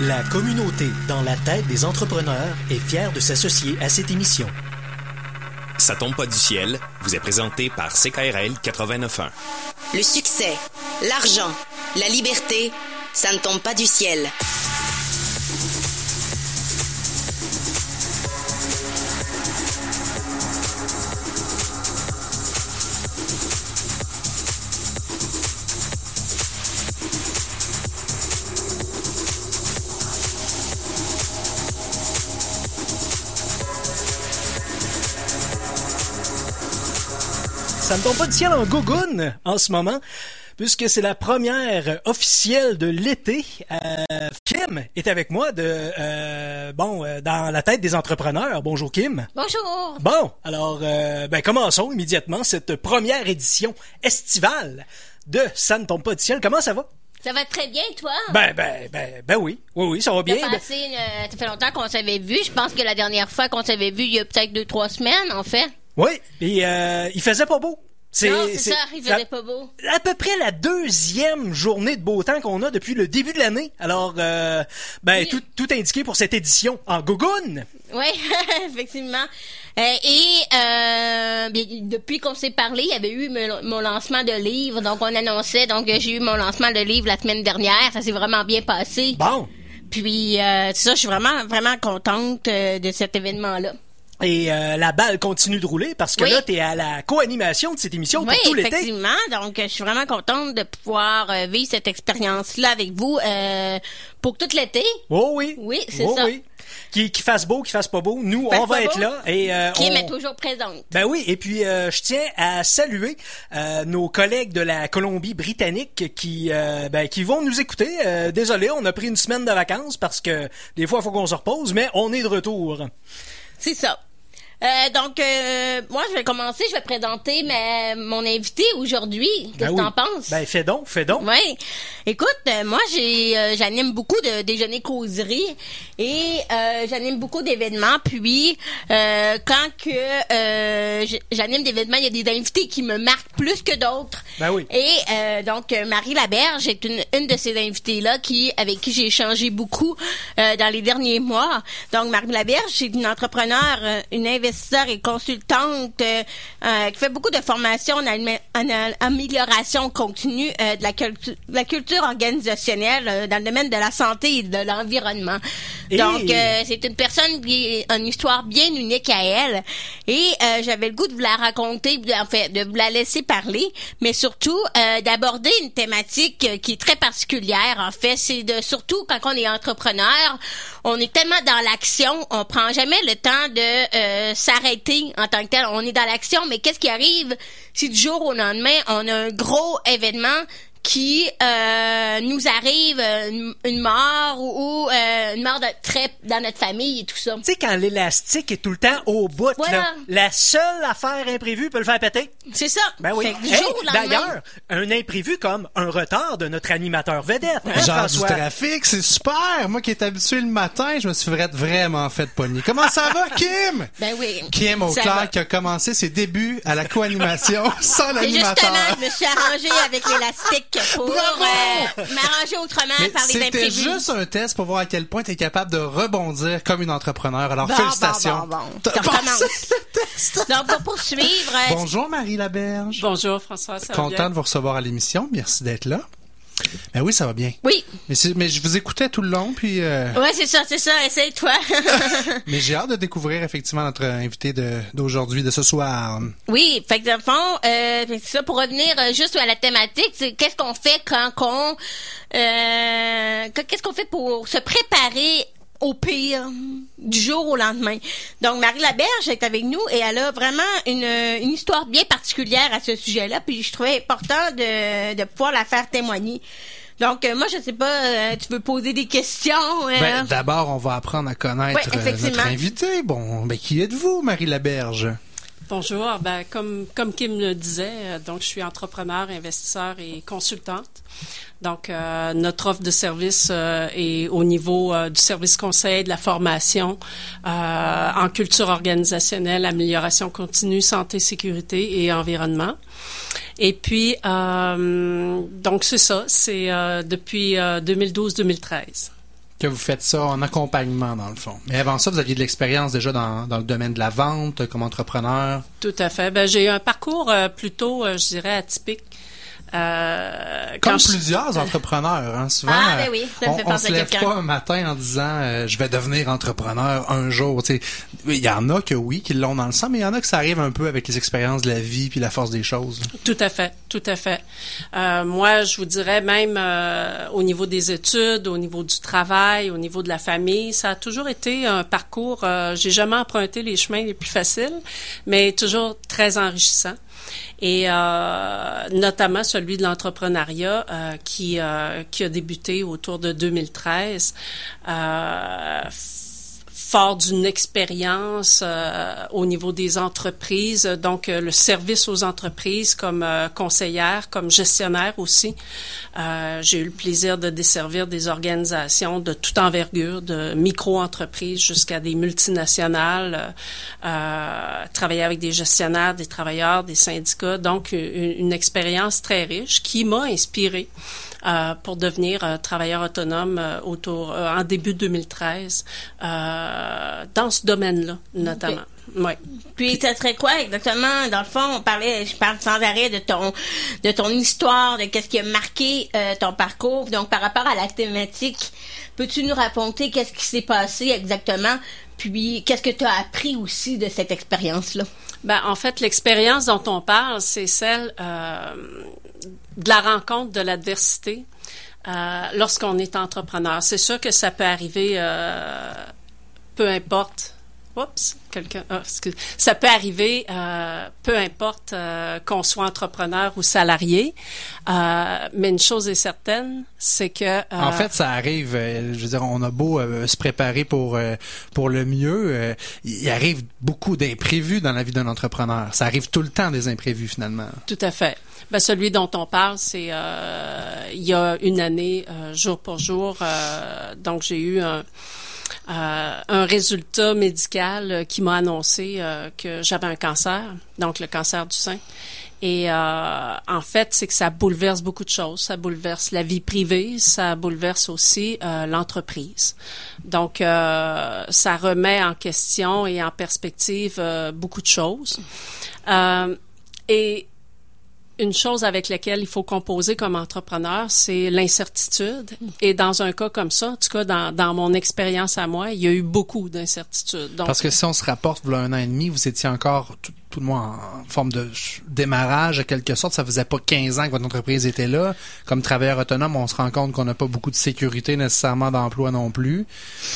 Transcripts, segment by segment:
La communauté dans la tête des entrepreneurs est fière de s'associer à cette émission. Ça tombe pas du ciel vous est présenté par CKRL 89.1. Le succès, l'argent, la liberté, ça ne tombe pas du ciel. Ne tombe pas du ciel en gogoune en ce moment, puisque c'est la première officielle de l'été. Euh, Kim est avec moi de euh, bon euh, dans la tête des entrepreneurs. Bonjour Kim. Bonjour. Bon, alors euh, ben commençons immédiatement cette première édition estivale de Ça ne tombe pas du ciel. Comment ça va? Ça va très bien, toi? Ben ben ben ben oui, oui oui, ça va bien. Ça, Ben, euh, ça fait longtemps qu'on s'avait vu. Je pense que la dernière fois qu'on s'avait vu, il y a peut-être deux, trois semaines, en fait. oui, et euh, il faisait pas beau. Non, c'est ça, il faisait pas beau. À peu près la deuxième journée de beau temps qu'on a depuis le début de l'année. Alors, euh, ben, Oui. tout, tout indiqué pour cette édition en Gogoune. Oui, effectivement. Euh, et euh, depuis qu'on s'est parlé, il y avait eu mon, mon lancement de livre. Donc, on annonçait. Donc, j'ai eu mon lancement de livre la semaine dernière. Ça s'est vraiment bien passé. Bon. Puis, euh, c'est ça, je suis vraiment, vraiment contente de cet événement-là. Et euh, la balle continue de rouler parce que Oui. là, t'es à la co-animation de cette émission pour Oui, tout l'été. effectivement. Donc, je suis vraiment contente de pouvoir euh, vivre cette expérience-là avec vous euh, pour tout l'été. Oh oui. Oui, c'est Oh ça. oui. Qui, qui fasse beau, qui fasse pas beau, nous, on va être beau. là. Et, euh, Kim on- est toujours présente. Ben oui, et puis euh, je tiens à saluer euh, nos collègues de la Colombie-Britannique qui euh, ben, qui vont nous écouter. Euh, désolé, on a pris une semaine de vacances parce que des fois il faut qu'on se repose, mais on est de retour. C'est ça. Euh, donc, euh, moi, je vais commencer. Je vais présenter ma, mon invité aujourd'hui. Qu'est-ce Ben que oui. t'en penses? Ben fais donc, fais donc. Oui. Écoute, euh, moi, j'ai, euh, j'anime beaucoup de déjeuners causeries et euh, j'anime beaucoup d'événements. Puis, euh, quand que euh, j'anime des événements, il y a des invités qui me marquent plus que d'autres. Ben oui. Et euh, donc, Marie Laberge est une, une de ces invités-là qui, avec qui j'ai échangé beaucoup euh, dans les derniers mois. Donc, Marie Laberge, c'est une entrepreneure, euh, une investisseur et consultante euh, euh, qui fait beaucoup de formations en, amélioration continue euh, de la, cultu- la culture organisationnelle euh, dans le domaine de la santé et de l'environnement. Et- Donc, euh, c'est une personne qui a une histoire bien unique à elle. Et euh, j'avais le goût de vous la raconter, en fait, de vous la laisser parler, mais surtout euh, d'aborder une thématique qui est très particulière. En fait, c'est de surtout quand on est entrepreneur, on est tellement dans l'action, on prend jamais le temps de euh, s'arrêter en tant que tel. On est dans l'action, mais qu'est-ce qui arrive si du jour au lendemain on a un gros événement qui euh, nous arrive euh, une, une mort ou, ou, euh, une mort de très dans notre famille et tout ça. Tu sais quand l'élastique est tout le temps au bout, Voilà. là, la seule affaire imprévue peut le faire péter. C'est ça. Ben oui. Hey, D'ailleurs, un imprévu comme un retard de notre animateur vedette. hein, Genre François? du trafic, c'est super. Moi qui est habitué le matin, je me suis vra- vraiment fait pogner. Comment ça va, Kim? Ben oui. Kim. Auclair qui a commencé ses débuts à la co-animation sans l'animateur. justement, je me suis arrangée avec l'élastique pour Bravo! euh, m'arranger autrement Mais par les C'était imprévus. juste un test pour voir à quel point tu es capable de rebondir comme une entrepreneur. Alors, Bon, félicitations. bon, bon, le test. Donc, pour poursuivre, euh, Bonjour Marie Laberge. Bonjour François, ça va Content bien? de vous recevoir à l'émission. Merci d'être là. Ben oui, ça va bien. oui, Mais, mais je vous écoutais tout le long, puis euh, ouais, c'est ça, c'est ça, essaye-toi. mais j'ai hâte de découvrir effectivement notre invité d'aujourd'hui, de, ce soir. Oui, fait que dans le fond, euh, ça pour revenir euh, juste à la thématique, c'est qu'est-ce qu'on fait quand qu'on euh, que- qu'est-ce qu'on fait pour se préparer au pire du jour au lendemain. Donc Marie Laberge est avec nous et elle a vraiment une, une histoire bien particulière à ce sujet-là, puis je trouvais important de, de pouvoir la faire témoigner. Donc euh, moi je sais pas, euh, tu veux poser des questions euh, Ben, d'abord, on va apprendre à connaître Ouais, euh, notre invité. Bon, ben, qui êtes-vous, Marie Laberge? Bonjour, ben, comme, comme Kim le disait, euh, donc je suis entrepreneur, investisseur et consultante. Donc, euh, notre offre de service euh, est au niveau euh, du service conseil, de la formation, en culture organisationnelle, amélioration continue, santé, sécurité et environnement. Et puis, donc c'est ça, c'est depuis euh, 2012-2013. Que vous faites ça en accompagnement, dans le fond. Mais avant ça, vous aviez de l'expérience déjà dans, le domaine de la vente, comme entrepreneur. Tout à fait. Ben, j'ai eu un parcours euh, plutôt, euh, je dirais, atypique. Euh, Comme plusieurs entrepreneurs, hein, souvent, ah, ben oui, ça me on, fait on se lève pas un matin en disant euh, je vais devenir entrepreneur un jour. Il y en a que oui, qui l'ont dans le sang, mais il y en a que ça arrive un peu avec les expériences de la vie puis la force des choses. Tout à fait, tout à fait. Euh, moi, je vous dirais même euh, au niveau des études, au niveau du travail, au niveau de la famille, ça a toujours été un parcours. Euh, J'ai jamais emprunté les chemins les plus faciles, mais toujours très enrichissant et euh, notamment celui de l'entrepreneuriat euh, qui euh, qui a débuté autour de 2013 euh, fort d'une expérience euh, au niveau des entreprises, donc euh, le service aux entreprises comme euh, conseillère, comme gestionnaire aussi. Euh, J'ai eu le plaisir de desservir des organisations de toute envergure, de micro-entreprises jusqu'à des multinationales, euh, travailler avec des gestionnaires, des travailleurs, des syndicats, donc une, une expérience très riche qui m'a inspirée. Euh, pour devenir euh, travailleur autonome euh, autour euh, en début 2013 euh, dans ce domaine-là notamment. Ouais. Puis ça serait quoi exactement? Dans le fond on parlait je parle sans arrêt de ton de ton histoire de qu'est-ce qui a marqué euh, ton parcours donc par rapport à la thématique peux-tu nous raconter qu'est-ce qui s'est passé exactement? Puis qu'est-ce que tu as appris aussi de cette expérience là Ben, en fait, l'expérience dont on parle, c'est celle euh, de la rencontre de l'adversité euh, lorsqu'on est entrepreneur. C'est sûr que ça peut arriver, euh, peu importe. Oups, quelqu'un. ah. Ça peut arriver, euh, peu importe euh, qu'on soit entrepreneur ou salarié. Euh, mais une chose est certaine, c'est que. euh, En fait, ça arrive. euh, je veux dire, on a beau euh, se préparer pour euh, pour le mieux, euh, il arrive beaucoup d'imprévus dans la vie d'un entrepreneur. Ça arrive tout le temps des imprévus finalement. Tout à fait. Ben, celui dont on parle, c'est euh, il y a une année, euh, jour pour jour. euh, donc, j'ai eu un, euh, un résultat médical euh, qui m'a annoncé euh, que j'avais un cancer, donc le cancer du sein. Et euh, en fait, c'est que ça bouleverse beaucoup de choses. Ça bouleverse la vie privée, ça bouleverse aussi l'entreprise. Donc, euh, ça remet en question et en perspective beaucoup de choses. Et une chose avec laquelle il faut composer comme entrepreneur, c'est l'incertitude. Et dans un cas comme ça, en tout cas dans, mon expérience à moi, il y a eu beaucoup d'incertitudes. Parce que si on se rapporte, a un an et demi, vous étiez encore tout, tout le moins en forme de démarrage, en quelque sorte. Ça faisait pas 15 ans que votre entreprise était là. Comme travailleur autonome, on se rend compte qu'on n'a pas beaucoup de sécurité nécessairement d'emploi non plus.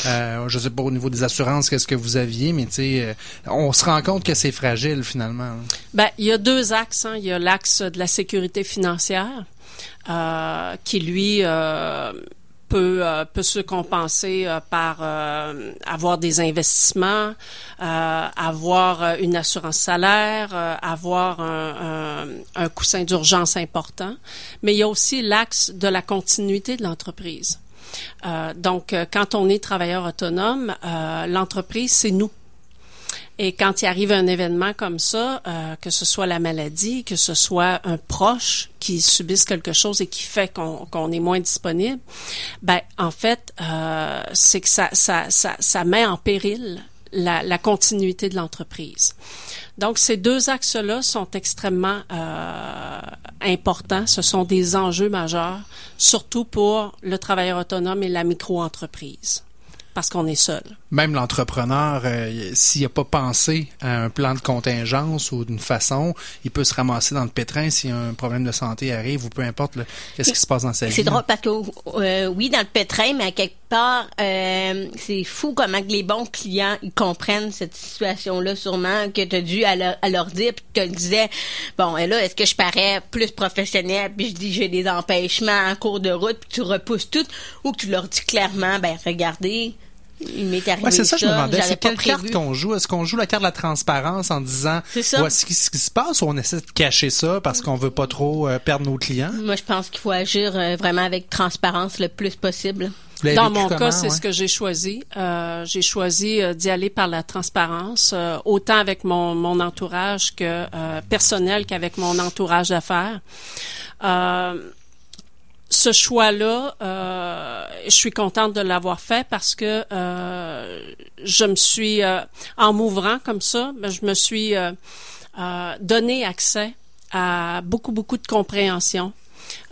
Euh, je sais pas au niveau des assurances qu'est-ce que vous aviez, mais tu euh, on se rend compte que c'est fragile finalement. Ben, il y a deux axes. Hein. Il y a l'axe de la sécurité financière, euh, qui lui euh, peut euh, peut se compenser euh, par euh, avoir des investissements, euh, avoir euh, une assurance salaire, euh, avoir un, un, un coussin d'urgence important. Mais il y a aussi l'axe de la continuité de l'entreprise. Donc, quand on est travailleur autonome, l'entreprise, c'est nous. Et quand il arrive un événement comme ça, euh, que ce soit la maladie, que ce soit un proche qui subisse quelque chose et qui fait qu'on est moins disponible, ben en fait, euh, c'est que ça, ça, ça, ça met en péril la, la continuité de l'entreprise. Donc, ces deux axes-là sont extrêmement euh, importants. Ce sont des enjeux majeurs, surtout pour le travailleur autonome et la micro-entreprise, parce qu'on est seul. Même l'entrepreneur, euh, s'il n'a pas pensé à un plan de contingence ou d'une façon, il peut se ramasser dans le pétrin si un problème de santé arrive ou peu importe le- qu'est-ce qui se passe dans sa vie. C'est drôle parce que euh, oui dans le pétrin mais à quelque part euh, c'est fou comment les bons clients ils comprennent cette situation là sûrement que tu as dû à leur, à leur dire puis tu te disais bon et là est-ce que je parais plus professionnel puis je dis j'ai des empêchements en cours de route puis tu repousses tout ou que tu leur dis clairement ben regardez il m'est arrivé Ouais, c'est ça, je me demandais. C'est quelle carte qu'on joue? Est-ce qu'on joue la carte de la transparence en disant C'est ça. voici ce qui se passe ou on essaie de cacher ça parce qu'on veut pas trop euh, perdre nos clients? Moi, je pense qu'il faut agir euh, vraiment avec transparence le plus possible. Dans mon comment, cas, c'est ouais? ce que j'ai choisi. Euh, j'ai choisi euh, d'y aller par la transparence, euh, autant avec mon, mon entourage que euh, personnel qu'avec mon entourage d'affaires. Euh, ce choix-là, euh, je suis contente de l'avoir fait parce que euh, je me suis, euh, en m'ouvrant comme ça, ben, je me suis euh, euh, donné accès à beaucoup, beaucoup de compréhension.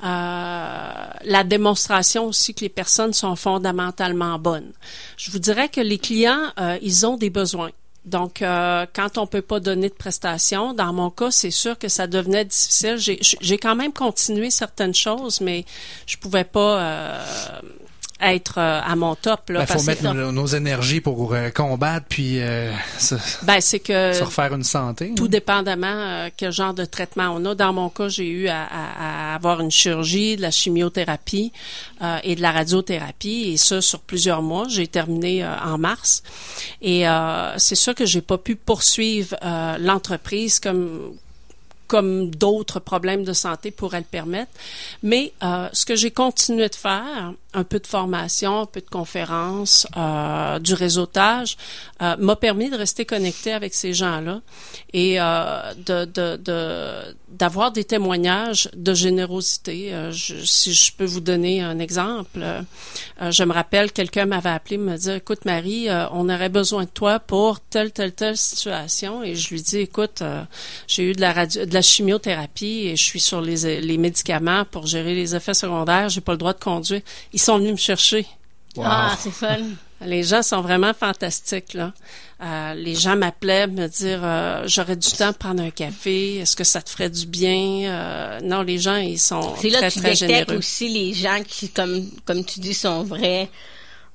Euh, la démonstration aussi que les personnes sont fondamentalement bonnes. Je vous dirais que les clients, ils ont des besoins. Donc, euh, quand on peut pas donner de prestations, dans mon cas, c'est sûr que ça devenait difficile. J'ai- quand même continué certaines choses, mais je pouvais pas euh, être euh, à mon top. Il faut parce mettre que- nos, nos énergies pour euh, combattre puis euh, se, ben, c'est que se refaire une santé. tout hein. dépendamment euh, quel genre de traitement on a. Dans mon cas, j'ai eu à, à- à avoir une chirurgie, de la chimiothérapie euh, et de la radiothérapie, et ça sur plusieurs mois. J'ai terminé euh, en mars, et euh, c'est sûr que j'ai pas pu poursuivre euh, l'entreprise comme comme d'autres problèmes de santé pourraient le permettre. Mais euh, ce que j'ai continué de faire, un peu de formation, un peu de conférences, euh, du réseautage, euh, m'a permis de rester connecté avec ces gens-là et euh, de, de, de- d'avoir des témoignages de générosité. Euh, je- si je peux vous donner un exemple, euh, je me rappelle, quelqu'un m'avait appelé me dire, écoute Marie, euh, on aurait besoin de toi pour telle, telle, telle situation. Et je lui dis, écoute, j'ai eu de la radio, de la chimiothérapie et je suis sur les, les médicaments pour gérer les effets secondaires. J'ai pas le droit de conduire. Sont venus me chercher. Ah, c'est fun. Les gens sont vraiment fantastiques là. Euh, les gens m'appelaient me dire euh, j'aurais du temps de prendre un café. Est-ce que ça te ferait du bien? Euh, Non, les gens ils sont C'est là très que tu très généreux. aussi les gens qui, comme, comme tu dis, sont vrais.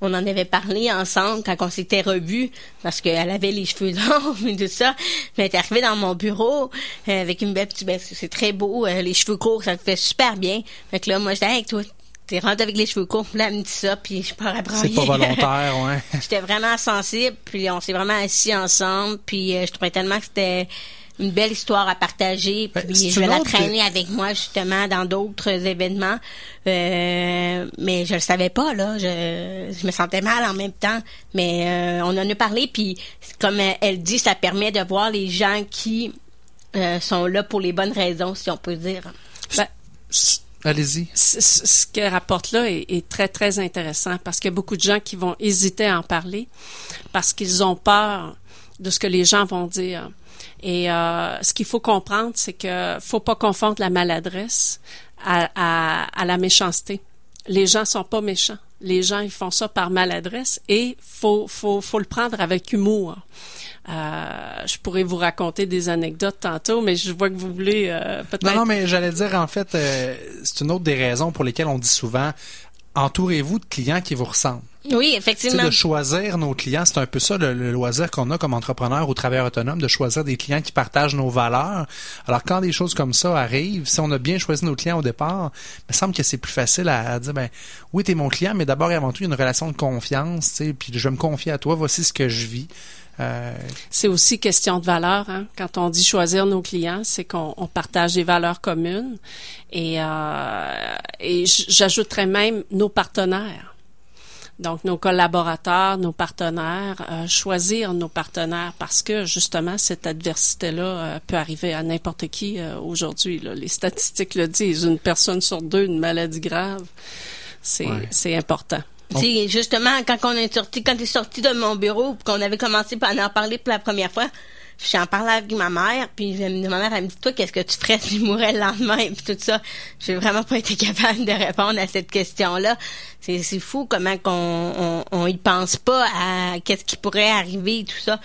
On en avait parlé ensemble quand on s'était revus parce qu'elle avait les cheveux longs et tout ça. Mais elle est arrivée dans mon bureau avec une belle petite... ben, c'est très beau, les cheveux courts, ça te fait super bien. Fait que là, moi, j'étais avec toi. T'es rentré avec les cheveux courts, là, elle me dit ça, puis je pars à C'est pas volontaire, ouais. J'étais vraiment sensible, puis on s'est vraiment assis ensemble, puis euh, je trouvais tellement que c'était une belle histoire à partager, Ben, puis je vais la traîner avec moi justement dans d'autres événements, Euh, mais je le savais pas là, je, je me sentais mal en même temps, mais euh, on en a parlé, puis comme elle- elle dit, ça permet de voir les gens qui euh, sont là pour les bonnes raisons, si on peut dire. Ben, Allez-y. ce qu'elle rapporte là est, est très, très intéressant parce qu'il y a beaucoup de gens qui vont hésiter à en parler parce qu'ils ont peur de ce que les gens vont dire. Et euh, ce qu'il faut comprendre, c'est que faut pas confondre la maladresse à, à, à la méchanceté. Les gens sont pas méchants. Les gens, ils font ça par maladresse et faut, faut, faut le prendre avec humour. Euh, je pourrais vous raconter des anecdotes tantôt, mais je vois que vous voulez euh, peut-être. Non, non, mais j'allais dire, en fait, euh, c'est une autre des raisons pour lesquelles on dit souvent, entourez-vous de clients qui vous ressemblent. Oui, Tu sais, effectivement. de choisir nos clients, c'est un peu ça le, le loisir qu'on a comme entrepreneur ou travailleur autonome, de choisir des clients qui partagent nos valeurs. Alors quand des choses comme ça arrivent, si on a bien choisi nos clients au départ, il me semble que c'est plus facile à, à dire ben oui, tu es mon client, mais d'abord et avant tout, il y a une relation de confiance, tu sais, puis je vais me confier à toi, voici ce que je vis. Euh, C'est aussi question de valeur. Hein? Quand on dit choisir nos clients, c'est qu'on on partage des valeurs communes. Et, euh, et j'ajouterais même nos partenaires. Donc, nos collaborateurs, nos partenaires, euh, choisir nos partenaires parce que, justement, cette adversité-là euh, peut arriver à n'importe qui euh, aujourd'hui. Les statistiques le disent. Une personne sur deux, une maladie grave. C'est Ouais. c'est important. Sais, justement, quand on est sorti, quand t'es sorti de mon bureau, qu'on avait commencé à en parler pour la première fois, j'en parlais avec ma mère, puis ma mère, elle me dit, toi, qu'est-ce que tu ferais si je mourais le lendemain, puis tout ça. J'ai vraiment pas été capable de répondre à cette question-là. C'est, c'est fou comment qu'on, on, on y pense pas à qu'est-ce qui pourrait arriver, tout ça.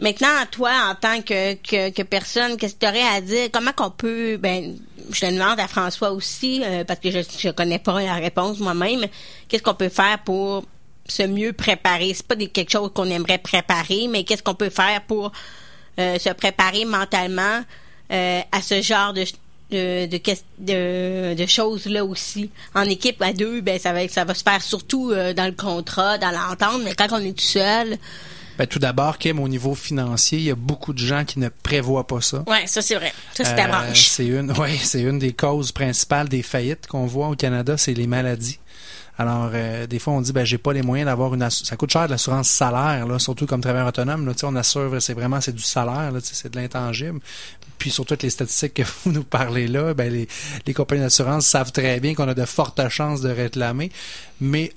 Maintenant, toi, en tant que, que, que personne, qu'est-ce que tu aurais à dire? Comment qu'on peut, ben, je te demande à François aussi, euh, parce que je, je connais pas la réponse moi-même, qu'est-ce qu'on peut faire pour se mieux préparer? C'est pas des, quelque chose qu'on aimerait préparer, mais qu'est-ce qu'on peut faire pour euh, se préparer mentalement euh, à ce genre de, de, de, de, de choses-là aussi. En équipe, à deux, ben, ça va, ça va se faire surtout euh, dans le contrat, dans l'entente, mais quand on est tout seul, ben, tout d'abord, Kim, au niveau financier, il y a beaucoup de gens qui ne prévoient pas ça. ouais, ça c'est vrai. Ça c'est ta Euh. C'est une, ouais, c'est une des causes principales des faillites qu'on voit au Canada, c'est les maladies. Alors, euh, des fois, on dit, ben, j'ai pas les moyens d'avoir une... ass- Ça coûte cher de l'assurance salaire, là, surtout comme travailleur autonome. Là, on assure, c'est vraiment, c'est du salaire, là, c'est de l'intangible. Puis sur toutes les statistiques que vous nous parlez là, ben, les, les compagnies d'assurance savent très bien qu'on a de fortes chances de réclamer. Mais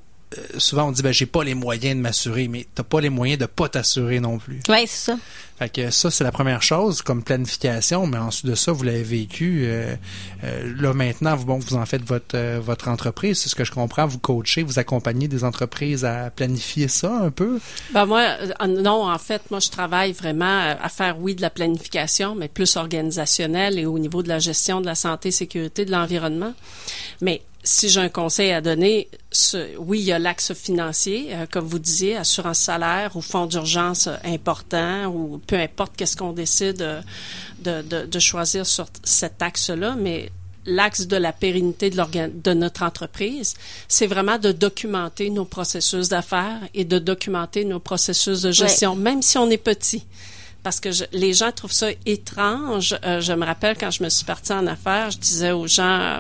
souvent, on dit, ben, j'ai pas les moyens de m'assurer. Mais t'as pas les moyens de pas t'assurer non plus. Ouais, c'est ça. Fait que ça, c'est la première chose comme planification, mais ensuite de ça, vous l'avez vécu. euh, euh, là, maintenant, vous, bon, vous en faites votre, euh, votre entreprise. C'est ce que je comprends. Vous coachez, vous accompagnez des entreprises à planifier ça un peu? Ben moi, euh, non, en fait, moi, je travaille vraiment euh, à faire, oui, de la planification, mais plus organisationnelle et au niveau de la gestion de la santé, sécurité, de l'environnement. Mais si j'ai un conseil à donner, ce- oui, il y a l'axe financier, euh, comme vous disiez, assurance salaire ou fonds d'urgence important ou peu importe qu'est-ce qu'on décide de, de, de choisir sur cet axe-là, mais l'axe de la pérennité de, de notre entreprise, c'est vraiment de documenter nos processus d'affaires et de documenter nos processus de gestion, même si on est petit. Parce que je- les gens trouvent ça étrange. Euh, je me rappelle quand je me suis partie en affaires, je disais aux gens, euh,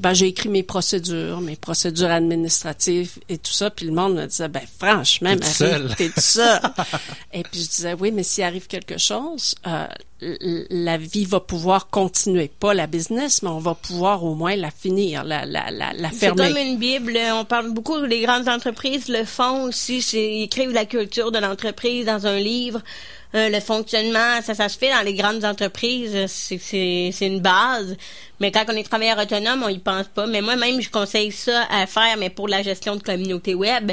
ben, j'ai écrit mes procédures, mes procédures administratives et tout ça, puis le monde me disait, ben franchement, T'es tout Marie, seul. t'es tout seul. et puis je disais, oui, mais s'il arrive quelque chose, euh, la vie va pouvoir continuer, pas la business, mais on va pouvoir au moins la finir, la, la, la, la C'est fermer. comme une Bible. On parle beaucoup, les grandes entreprises le font aussi. C'est, ils écrivent la culture de l'entreprise dans un livre. Euh, le fonctionnement, ça, ça se fait dans les grandes entreprises. C'est, c'est, une base. Mais quand on est travailleur autonome, on y pense pas. Mais moi-même, je conseille ça à faire, mais pour la gestion de communauté web.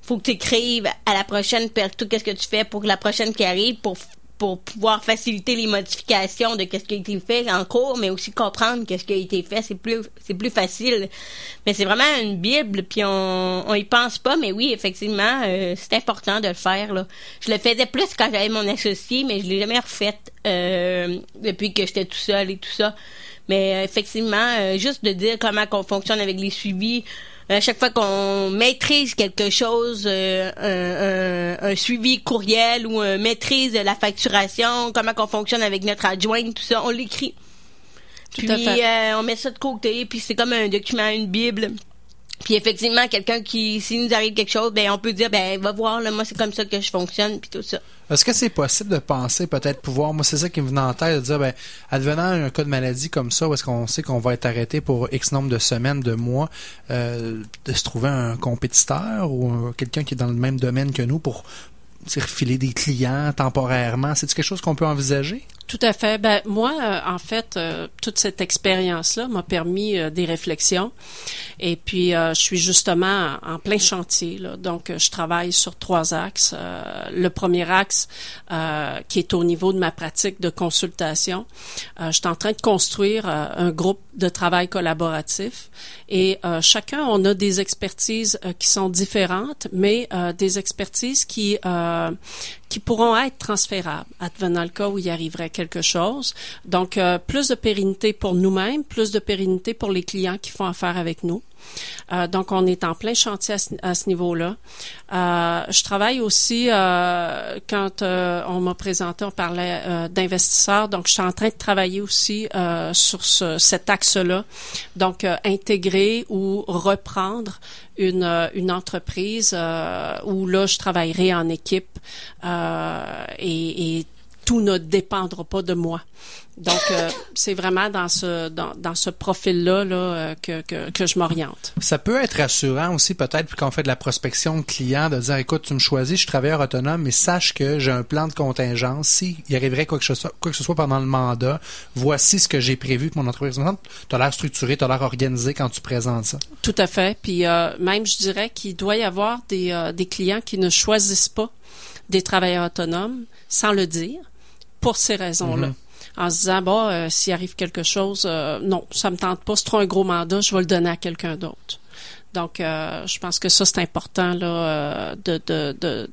Faut que tu écrives à la prochaine, tout qu'est-ce que tu fais pour la prochaine qui arrive, pour pour pouvoir faciliter les modifications de qu'est-ce qui a été fait en cours, mais aussi comprendre qu'est-ce qui a été fait, c'est plus c'est plus facile. Mais c'est vraiment une bible, puis on on y pense pas, mais oui, effectivement, euh, c'est important de le faire là. Je le faisais plus quand j'avais mon associé, mais je l'ai jamais refait euh, depuis que j'étais tout seul et tout ça. Mais euh, effectivement, euh, juste de dire comment qu'on fonctionne avec les suivis. À chaque fois qu'on maîtrise quelque chose, euh, un, un- un suivi courriel ou un maîtrise de la facturation, comment qu'on fonctionne avec notre adjointe, tout ça, on l'écrit. Puis euh, on met ça de côté, puis c'est comme un document, une bible. Puis effectivement, quelqu'un qui, s'il nous arrive quelque chose, ben on peut dire, ben va voir, là, moi c'est comme ça que je fonctionne, puis tout ça. Est-ce que c'est possible de penser peut-être pouvoir, moi c'est ça qui me venait en tête, de dire, ben, advenant un cas de maladie comme ça, où est-ce qu'on sait qu'on va être arrêté pour X nombre de semaines, de mois, euh, de se trouver un compétiteur ou un- quelqu'un qui est dans le même domaine que nous pour refiler des clients temporairement, c'est quelque chose qu'on peut envisager? Tout à fait. Ben moi, euh, en fait, euh, toute cette expérience-là m'a permis euh, des réflexions. Et puis, euh, je suis justement en, plein chantier. Là. Donc, euh, je travaille sur trois axes. Le premier axe, qui est au niveau de ma pratique de consultation, je suis en train de construire un groupe de travail collaboratif. Et chacun, on a des expertises qui sont différentes, mais des expertises qui qui pourront être transférables, advenant le cas où il arriverait quelque chose. Donc, euh, plus de pérennité pour nous-mêmes, plus de pérennité pour les clients qui font affaire avec nous. Euh, donc, on est en plein chantier à ce, niveau-là. Euh, je travaille aussi, euh, quand euh, on m'a présenté, on parlait euh, d'investisseurs, donc je suis en train de travailler aussi sur ce, cet axe-là. Donc, intégrer ou reprendre une, une entreprise où là, je travaillerai en équipe et, et tout ne dépendra pas de moi. Donc, euh, c'est vraiment dans ce dans, dans ce profil-là là, euh, que, que, que je m'oriente. Ça peut être rassurant aussi, peut-être, quand on fait de la prospection de clients, de dire, écoute, tu me choisis, je suis travailleur autonome, mais sache que j'ai un plan de contingence. S'il arriverait quoi que, ce soit, quoi que ce soit pendant le mandat, voici ce que j'ai prévu que mon entreprise. Tu as l'air structuré, tu as l'air organisé quand tu présentes ça. Tout à fait. Puis euh, même, je dirais qu'il doit y avoir des, euh, des clients qui ne choisissent pas des travailleurs autonomes sans le dire pour ces raisons-là. En se disant, euh, s'il arrive quelque chose, euh, non, ça me tente pas, c'est trop un gros mandat, je vais le donner à quelqu'un d'autre. Donc, euh, je pense que ça, c'est important là, de, de, de,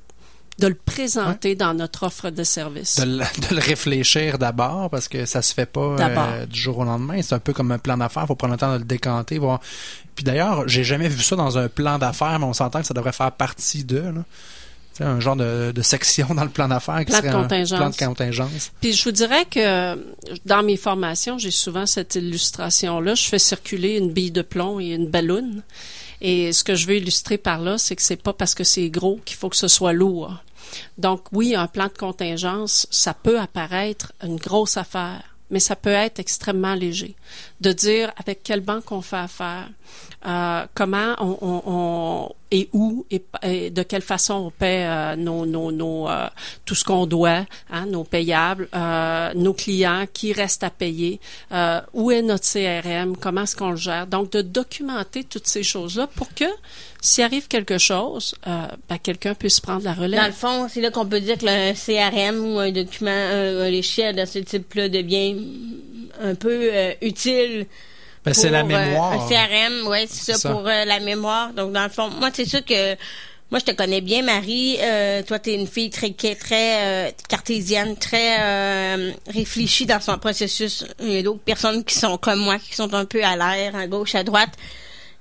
de le présenter dans notre offre de service. De, le- de le réfléchir d'abord, parce que ça se fait pas euh, du jour au lendemain. C'est un peu comme un plan d'affaires, faut prendre le temps de le décanter. Voir. Puis d'ailleurs, j'ai jamais vu ça dans un plan d'affaires, mais on s'entend que ça devrait faire partie de... Là. Un genre de, de section dans le plan d'affaires qui Plan de un contingence. plan de contingence. Puis je vous dirais que dans mes formations, j'ai souvent cette illustration-là. Je fais circuler une bille de plomb et une balloune. Et ce que je veux illustrer par là, c'est que c'est pas parce que c'est gros qu'il faut que ce soit lourd. Donc oui, un plan de contingence, ça peut apparaître une grosse affaire, mais ça peut être extrêmement léger. De dire avec quelle banque on fait affaire, euh, comment on, et où et, de quelle façon on paie euh, nos, nos, nos euh, tout ce qu'on doit, hein, nos payables, nos clients, qui reste à payer, où est notre CRM, comment est-ce qu'on le gère. Donc de documenter toutes ces choses-là pour que s'il arrive quelque chose, ben, quelqu'un puisse prendre la relève. Dans le fond, c'est là qu'on peut dire que le CRM ou un document, un, un de ce type-là devient un peu utile ben, c'est la mémoire. Euh, un CRM, ouais, c'est ça, ça, pour euh, la mémoire. Donc, dans le fond, moi, c'est sûr que moi, je te connais bien, Marie. Euh, toi, tu es une fille très, très cartésienne, très réfléchie dans son processus. Il y a d'autres personnes qui sont comme moi, qui sont un peu à l'air, à gauche, à droite.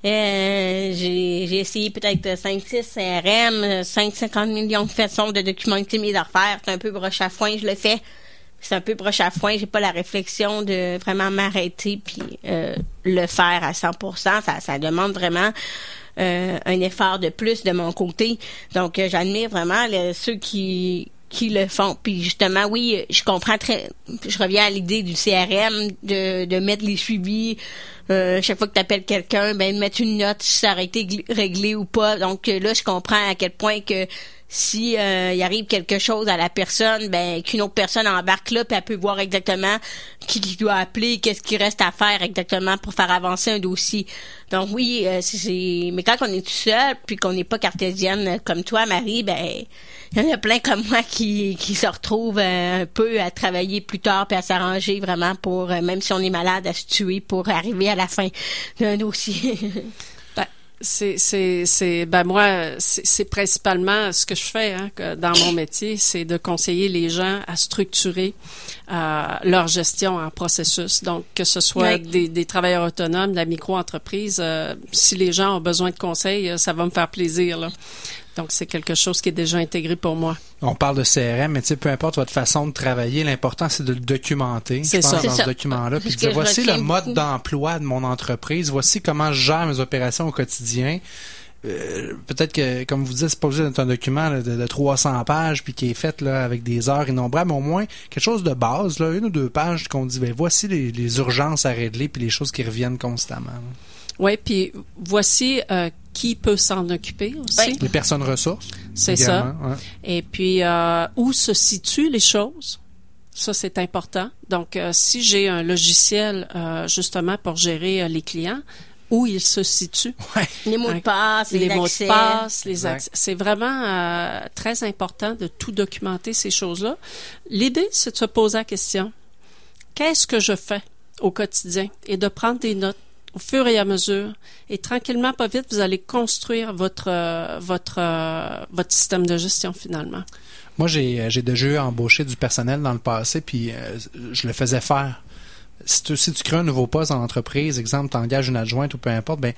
j'ai essayé peut-être 5-6 CRM, 5-50 millions de façons de documenter mes affaires. C'est un peu broche à foin, je le fais c'est un peu broche à foin. J'ai pas la réflexion de vraiment m'arrêter puis euh, le faire à 100%. Ça, ça demande vraiment euh, un effort de plus de mon côté. Donc, euh, j'admire vraiment ceux qui qui le font. Puis justement, oui, je comprends très. Je reviens à l'idée du CRM de, de mettre les suivis. Euh, chaque fois que tu appelles quelqu'un, ben mettre une note si ça aurait été réglé ou pas. Donc là, je comprends à quel point que si euh, il arrive quelque chose à la personne, ben qu'une autre personne embarque là, puis elle peut voir exactement qui doit appeler, qu'est-ce qui reste à faire exactement pour faire avancer un dossier. Donc oui, euh, c'est mais quand on est tout seul, puis qu'on n'est pas cartésienne comme toi, Marie, ben il y en a plein comme moi qui, qui se retrouvent euh, un peu à travailler plus tard puis à s'arranger vraiment pour même si on est malade à se tuer pour arriver à la fin d'un dossier. c'est c'est c'est ben moi c'est principalement ce que je fais hein, dans mon métier c'est de conseiller les gens à structurer euh, leur gestion en processus donc que ce soit oui. des, des, travailleurs autonomes de la micro-entreprise euh, si les gens ont besoin de conseils ça va me faire plaisir là. Donc, c'est quelque chose qui est déjà intégré pour moi. On parle de CRM, mais tu sais, peu importe votre façon de travailler, l'important, c'est de le documenter. C'est ça. Dans ce document-là. Puis dire, voici le mode d'emploi de mon entreprise. Voici comment je gère mes opérations au quotidien. Euh, peut-être que, comme vous dites, c'est pas obligé d'être un document là, de, de, 300 pages puis qui est fait là, avec des heures innombrables, mais au moins quelque chose de base, là, une ou deux pages qu'on dit, ben, voici les, les, urgences à régler puis les choses qui reviennent constamment. Oui, puis voici euh, qui peut s'en occuper aussi. Les personnes ressources. C'est ça. Ouais. Et puis, euh, où se situent les choses? Ça, c'est important. Donc, euh, si j'ai un logiciel euh, justement pour gérer les clients, où il se situe. Ouais. Les mots de passe, les, les mots de passe, les accès. C'est vraiment très important de tout documenter ces choses-là. L'idée, c'est de se poser la question, qu'est-ce que je fais au quotidien? Et de prendre des notes au fur et à mesure. Et tranquillement, pas vite, vous allez construire votre euh, votre euh, votre système de gestion finalement. Moi, j'ai j'ai déjà embauché du personnel dans le passé, puis euh, je le faisais faire. Si tu, si tu crées un nouveau poste en entreprise, exemple, tu engages une adjointe ou peu importe, ben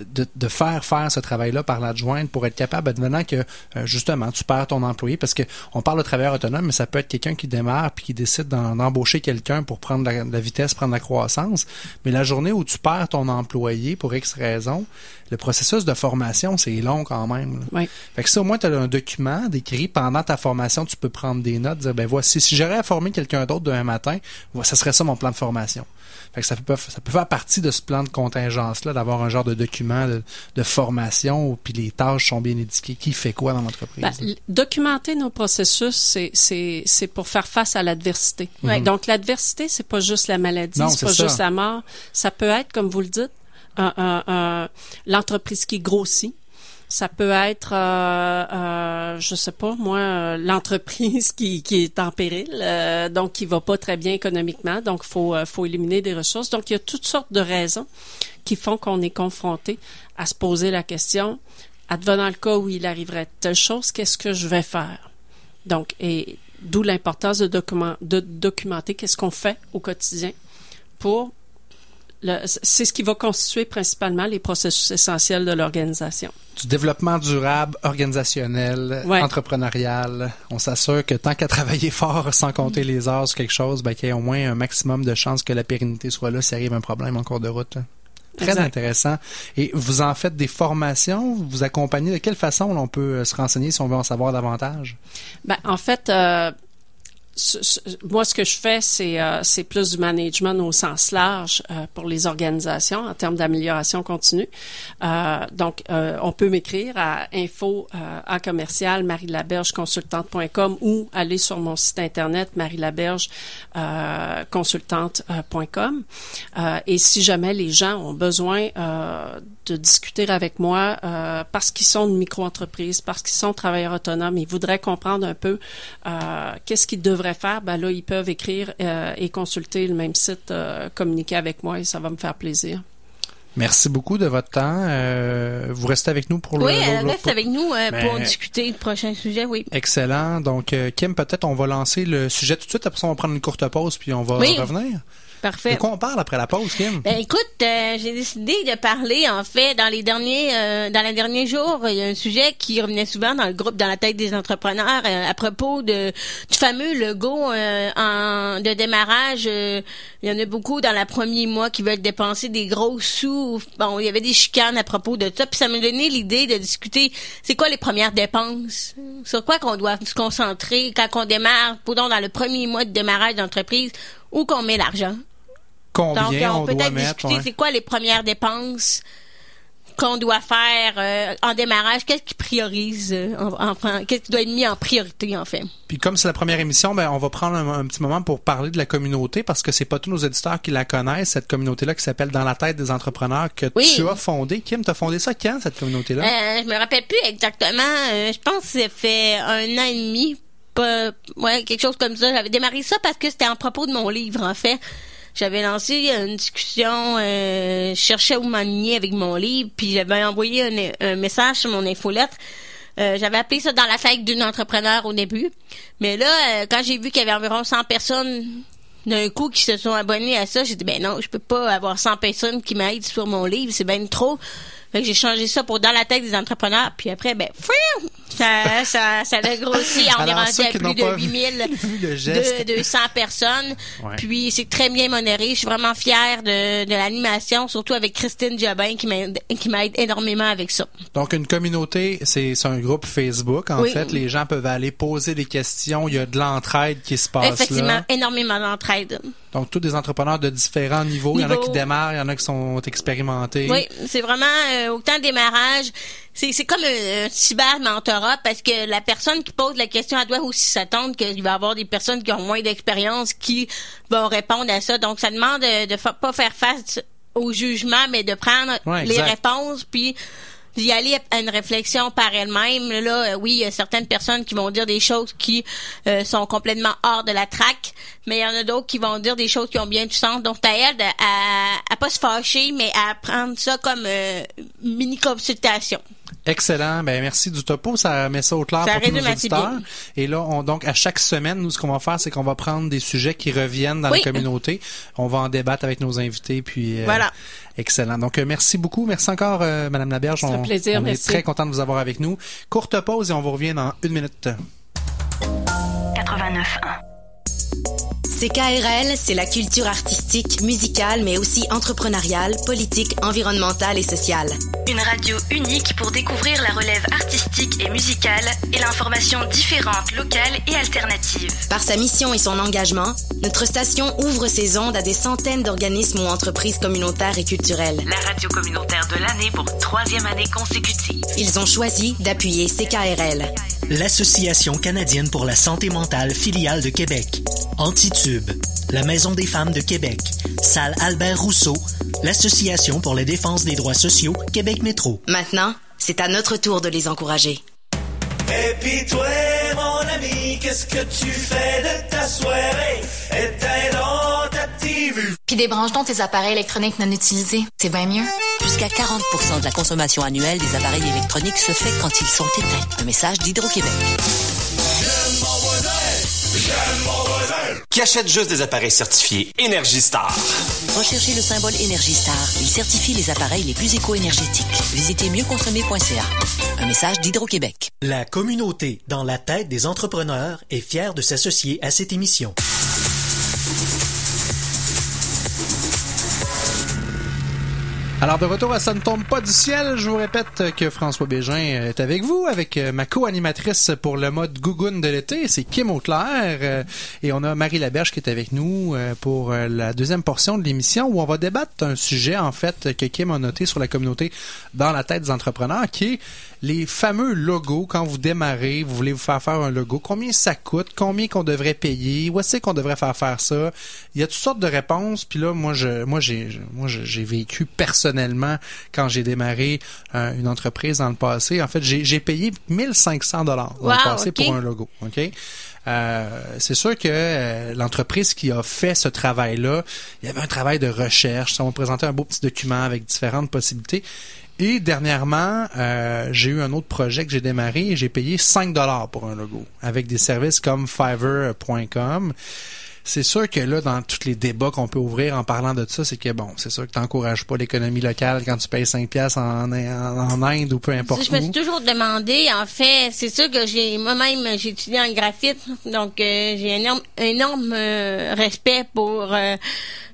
de, de faire faire ce travail-là par l'adjointe pour être capable, advenant que euh, justement tu perds ton employé, parce que on parle de travailleur autonome, mais ça peut être quelqu'un qui démarre puis qui décide d'embaucher quelqu'un pour prendre la, la, vitesse, prendre la croissance. Mais la journée où tu perds ton employé pour X raison, le processus de formation, c'est long quand même. Là. Oui. Fait que ça, au moins, tu as un document décrit pendant ta formation, tu peux prendre des notes, dire ben voici, si j'aurais à former quelqu'un d'autre demain matin, ça serait ça mon plan de formation. Fait que ça peut, ça peut faire partie de ce plan de contingence-là, d'avoir un genre de document de, de formation, puis les tâches sont bien indiquées, qui fait quoi dans l'entreprise? Ben, documenter nos processus, c'est pour faire face à l'adversité. Ouais. Donc, l'adversité, c'est pas juste la maladie, c'est pas ça. juste la mort. Ça peut être, comme vous le dites, l'entreprise qui grossit, ça peut être, euh, euh, je sais pas moi, l'entreprise qui, qui est en péril, euh, donc qui va pas très bien économiquement, donc faut faut éliminer des ressources. Donc il y a toutes sortes de raisons qui font qu'on est confronté à se poser la question, advenant le cas où il arriverait telle chose, qu'est-ce que je vais faire? Donc et d'où l'importance de, document, de documenter qu'est-ce qu'on fait au quotidien pour c'est ce qui va constituer principalement les processus essentiels de l'organisation. Du développement durable, organisationnel, ouais. entrepreneurial. On s'assure que tant qu'à travailler fort sans compter les heures sur quelque chose, ben, qu'il y ait au moins un maximum de chances que la pérennité soit là s'il arrive un problème en cours de route. Là. Très Exact. intéressant. Et vous en faites des formations, vous vous accompagnez? De quelle façon on peut euh, se renseigner si on veut en savoir davantage? Ben, en fait, euh, moi, ce que je fais, c'est euh, plus du management au sens large euh, pour les organisations en termes d'amélioration continue. Euh, donc, euh, on peut m'écrire à info euh, à commercial ou aller sur mon site internet marielaberge euh, consultante.com. Et si jamais les gens ont besoin de discuter avec moi parce qu'ils sont une micro-entreprise, parce qu'ils sont travailleurs autonomes, ils voudraient comprendre un peu qu'est-ce qu'ils devraient faire, ben là, ils peuvent écrire euh, et consulter le même site, euh, communiquer avec moi et ça va me faire plaisir. Merci beaucoup de votre temps. Euh, vous restez avec nous pour le Oui, elle reste avec nous euh, pour discuter du prochain sujet, oui. Excellent. Donc, euh, Kim, peut-être on va lancer le sujet tout de suite. Après ça, on va prendre une courte pause puis on va Oui. revenir. Parfait. De quoi on parle après la pause, Kim? Ben écoute, euh, j'ai décidé de parler en fait dans les derniers euh, dans les derniers jours, il y a un sujet qui revenait souvent dans le groupe dans la tête des entrepreneurs euh, à propos de du fameux logo euh, en de démarrage. euh, il y en a beaucoup dans le premier mois qui veulent dépenser des gros sous. Bon, il y avait des chicanes à propos de ça, puis ça m'a donné l'idée de discuter c'est quoi les premières dépenses, sur quoi qu'on doit se concentrer quand on démarre, pendant dans le premier mois de démarrage d'entreprise, où qu'on met l'argent? Donc, on, on, peut doit peut-être mettre? discuter ouais. c'est quoi les premières dépenses qu'on doit faire euh, en démarrage, qu'est-ce qui priorise, euh, en, en- qu'est-ce qui doit être mis en priorité en fait? Puis comme c'est la première émission, ben on va prendre un, un petit moment pour parler de la communauté parce que c'est pas tous nos éditeurs qui la connaissent, cette communauté-là qui s'appelle Dans la tête des entrepreneurs que Oui. tu as fondée. Kim, t'as fondé ça quand, cette communauté-là? Euh, je me rappelle plus exactement, euh, je pense que ça fait un an et demi, pas, ouais, quelque chose comme ça. J'avais démarré ça parce que c'était en propos de mon livre en fait. J'avais lancé une discussion, euh, je cherchais où m'aligner avec mon livre, puis j'avais envoyé un, un message sur mon infolettre. Euh, j'avais appelé ça dans la tête d'une entrepreneur au début. Mais là, euh, quand j'ai vu qu'il y avait environ 100 personnes d'un coup qui se sont abonnées à ça, j'ai dit ben non, je peux pas avoir 100 personnes qui m'aident sur mon livre, c'est ben trop. Fait que j'ai changé ça pour dans la tête des entrepreneurs, puis après ben ça ça ça a grossi, on est rendu à plus de pas 8000 vu le geste. de 200 personnes. Ouais. Puis c'est très bien modéré. Je suis vraiment fière de, de l'animation, surtout avec Christine Jobin qui m'aide énormément avec ça. Donc une communauté, c'est c'est un groupe Facebook. En Oui. fait, les gens peuvent aller poser des questions. Il y a de l'entraide qui se passe Effectivement, là. énormément d'entraide. Donc tous des entrepreneurs de différents niveaux. Il y en a qui démarrent, il y en a qui sont expérimentés. Oui, c'est vraiment euh, autant démarrage. C'est c'est comme un, un cyber mentorat parce que la personne qui pose la question, elle doit aussi s'attendre qu'il va y avoir des personnes qui ont moins d'expérience qui vont répondre à ça. Donc ça demande de, de fa- pas faire face au jugement, mais de prendre Ouais, les réponses puis d'y aller à une réflexion par elle-même. Là, euh, oui, il y a certaines personnes qui vont dire des choses qui euh, sont complètement hors de la traque, mais il y en a d'autres qui vont dire des choses qui ont bien du sens. Donc, t'as elle de- à, à pas se fâcher, mais à prendre ça comme euh, mini consultation. Excellent. Ben merci du topo. Ça met ça au clair Ça pour tous nos auditeurs. Et là, on, donc à chaque semaine, nous, ce qu'on va faire, c'est qu'on va prendre des sujets qui reviennent dans Oui. la communauté. On va en débattre avec nos invités. Puis euh, Voilà. Excellent. Donc euh, merci beaucoup. Merci encore, euh, Madame Laberge. C'est un plaisir, On merci. est très content de vous avoir avec nous. Courte pause et on vous revient dans une minute. 89.1. CKRL, c'est la culture artistique, musicale, mais aussi entrepreneuriale, politique, environnementale et sociale. Une radio unique pour découvrir la relève artistique et musicale et l'information différente, locale et alternative. Par sa mission et son engagement, notre station ouvre ses ondes à des centaines d'organismes ou entreprises communautaires et culturelles. La radio communautaire de l'année pour troisième année consécutive. Ils ont choisi d'appuyer CKRL. l'Association canadienne pour la santé mentale filiale de Québec, La Maison des femmes de Québec, Salle Albert Rousseau, l'Association pour la défense des droits sociaux Québec Métro. Maintenant, c'est à notre tour de les encourager. Et puis toi, mon ami, qu'est-ce que tu fais de ta soirée? Éteins donc ta TV. Puis débranche donc tes appareils électroniques non utilisés. C'est bien mieux. Jusqu'à 40% de la consommation annuelle des appareils électroniques se fait quand ils sont éteints. Un message d'Hydro-Québec. Qui achète juste des appareils certifiés Energy Star. Recherchez le symbole Energy Star. Il certifie les appareils les plus éco-énergétiques. Visitez mieuxconsommer.ca. Un message d'Hydro-Québec. La communauté dans la tête des entrepreneurs est fière de s'associer à cette émission. Alors, de retour à Ça ne tombe pas du ciel, je vous répète que François Bégin est avec vous, avec euh, ma co-animatrice pour le mode Gougoune de l'été, c'est Kim Auclair, euh, et on a Marie Laberge qui est avec nous euh, pour la deuxième portion de l'émission où on va débattre d'un sujet, en fait, que Kim a noté sur la communauté dans la tête des entrepreneurs, qui est les fameux logos, quand vous démarrez, vous voulez vous faire faire un logo, combien ça coûte, combien qu'on devrait payer, où est-ce qu'on devrait faire faire ça? Il y a toutes sortes de réponses, puis là, moi, je, moi, j'ai, moi, j'ai vécu personnellement quand j'ai démarré euh, une entreprise dans le passé. En fait, j'ai, payé 1500 dollars dans le passé pour un logo. Ok? Euh, c'est sûr que euh, l'entreprise qui a fait ce travail-là, il y avait un travail de recherche. Ça m'a présenté un beau petit document avec différentes possibilités. Et dernièrement, euh, j'ai eu un autre projet que j'ai démarré et j'ai payé 5 dollars pour un logo avec des services comme Fiverr.com c'est sûr que là, dans tous les débats qu'on peut ouvrir en parlant de ça, c'est que bon, c'est sûr que t'encourages pas l'économie locale quand tu payes 5 pièces en, en, Inde ou peu importe Je me suis toujours demandé, en fait, c'est sûr que j'ai moi-même j'ai étudié en graphite, donc euh, j'ai un énorme, énorme euh, respect pour euh,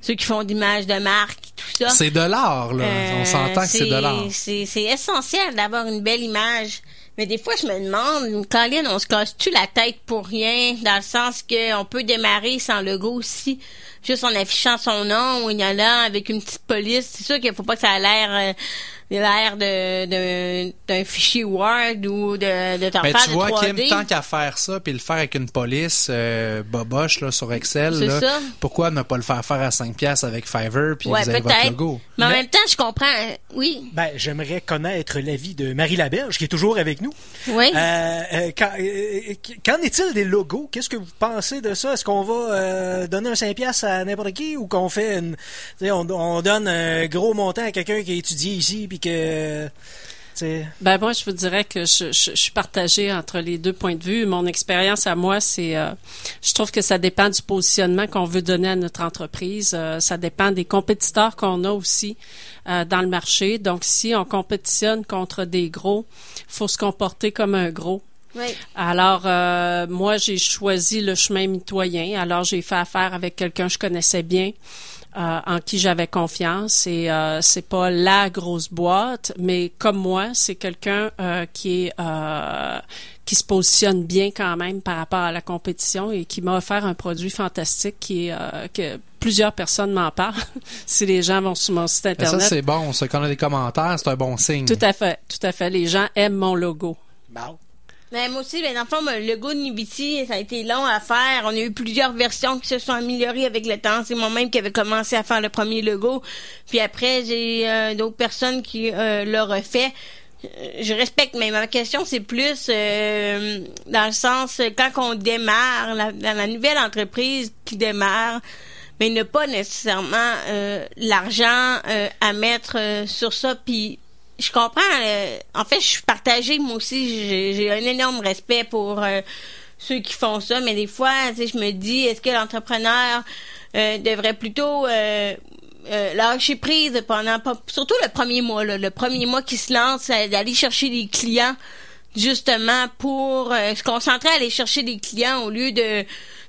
ceux qui font d'images de marque, tout ça. C'est de l'art, là. On s'entend que c'est de l'art. C'est essentiel d'avoir une belle image. Mais des fois, je me demande, Colin, on se casse-tu la tête pour rien, dans le sens qu'on peut démarrer sans logo aussi, juste en affichant son nom ou il y en a avec une petite police. C'est sûr qu'il faut pas que ça a l'air... Euh, l'air de, d'un fichier Word ou de, de t'en Mais faire tu vois, Kim, tant qu'à faire ça, puis le faire avec une police euh, boboche là, sur Excel, là, pourquoi ne pas le faire faire à 5 pièces avec Fiverr, puis ouais, vous avez votre logo? Mais, en même temps, je comprends, euh, oui. Ben, j'aimerais connaître l'avis de Marie Laberge, qui est toujours avec nous. Oui. Euh, euh qu'en est-il des logos? Qu'est-ce que vous pensez de ça? Est-ce qu'on va donner un 5 pièces à n'importe qui ou qu'on fait une... On, on donne un gros montant à quelqu'un qui a étudié ici, puis que ben moi, je vous dirais que je, je, suis partagée entre les deux points de vue. Mon expérience à moi, c'est, euh, je trouve que ça dépend du positionnement qu'on veut donner à notre entreprise. Euh, ça dépend des compétiteurs qu'on a aussi euh, dans le marché. Donc, si on compétitionne contre des gros, faut se comporter comme un gros. Oui. Alors, moi, j'ai choisi le chemin mitoyen. Alors, j'ai fait affaire avec quelqu'un que je connaissais bien. Euh, en qui j'avais confiance et euh, c'est pas la grosse boîte, mais comme moi, c'est quelqu'un euh, qui est euh, qui se positionne bien quand même par rapport à la compétition et qui m'a offert un produit fantastique qui est que plusieurs personnes m'en parlent. si les gens vont sur mon site internet, ça c'est bon. Ça, quand on a des commentaires, c'est un bon signe. Tout à fait, tout à fait. Les gens aiment mon logo. Mais moi aussi, ben, dans le fond, le logo de Nubiti, ça a été long à faire. On a eu plusieurs versions qui se sont améliorées avec le temps. C'est moi-même qui avait commencé à faire le premier logo. Puis après, j'ai euh, d'autres personnes qui euh, l'ont refait. Euh, je respecte, mais ma question, c'est plus euh, dans le sens, quand on démarre, la, dans la nouvelle entreprise qui démarre, mais ne pas nécessairement l'argent à mettre sur ça, puis je comprends. Euh, en fait, je suis partagée. Moi aussi, j'ai un énorme respect pour euh, ceux qui font ça. Mais des fois, je me dis, est-ce que l'entrepreneur euh, devrait plutôt lâcher prise pendant, surtout le premier mois, le premier mois qui se lance, d'aller chercher des clients justement pour se concentrer à aller chercher des clients au lieu de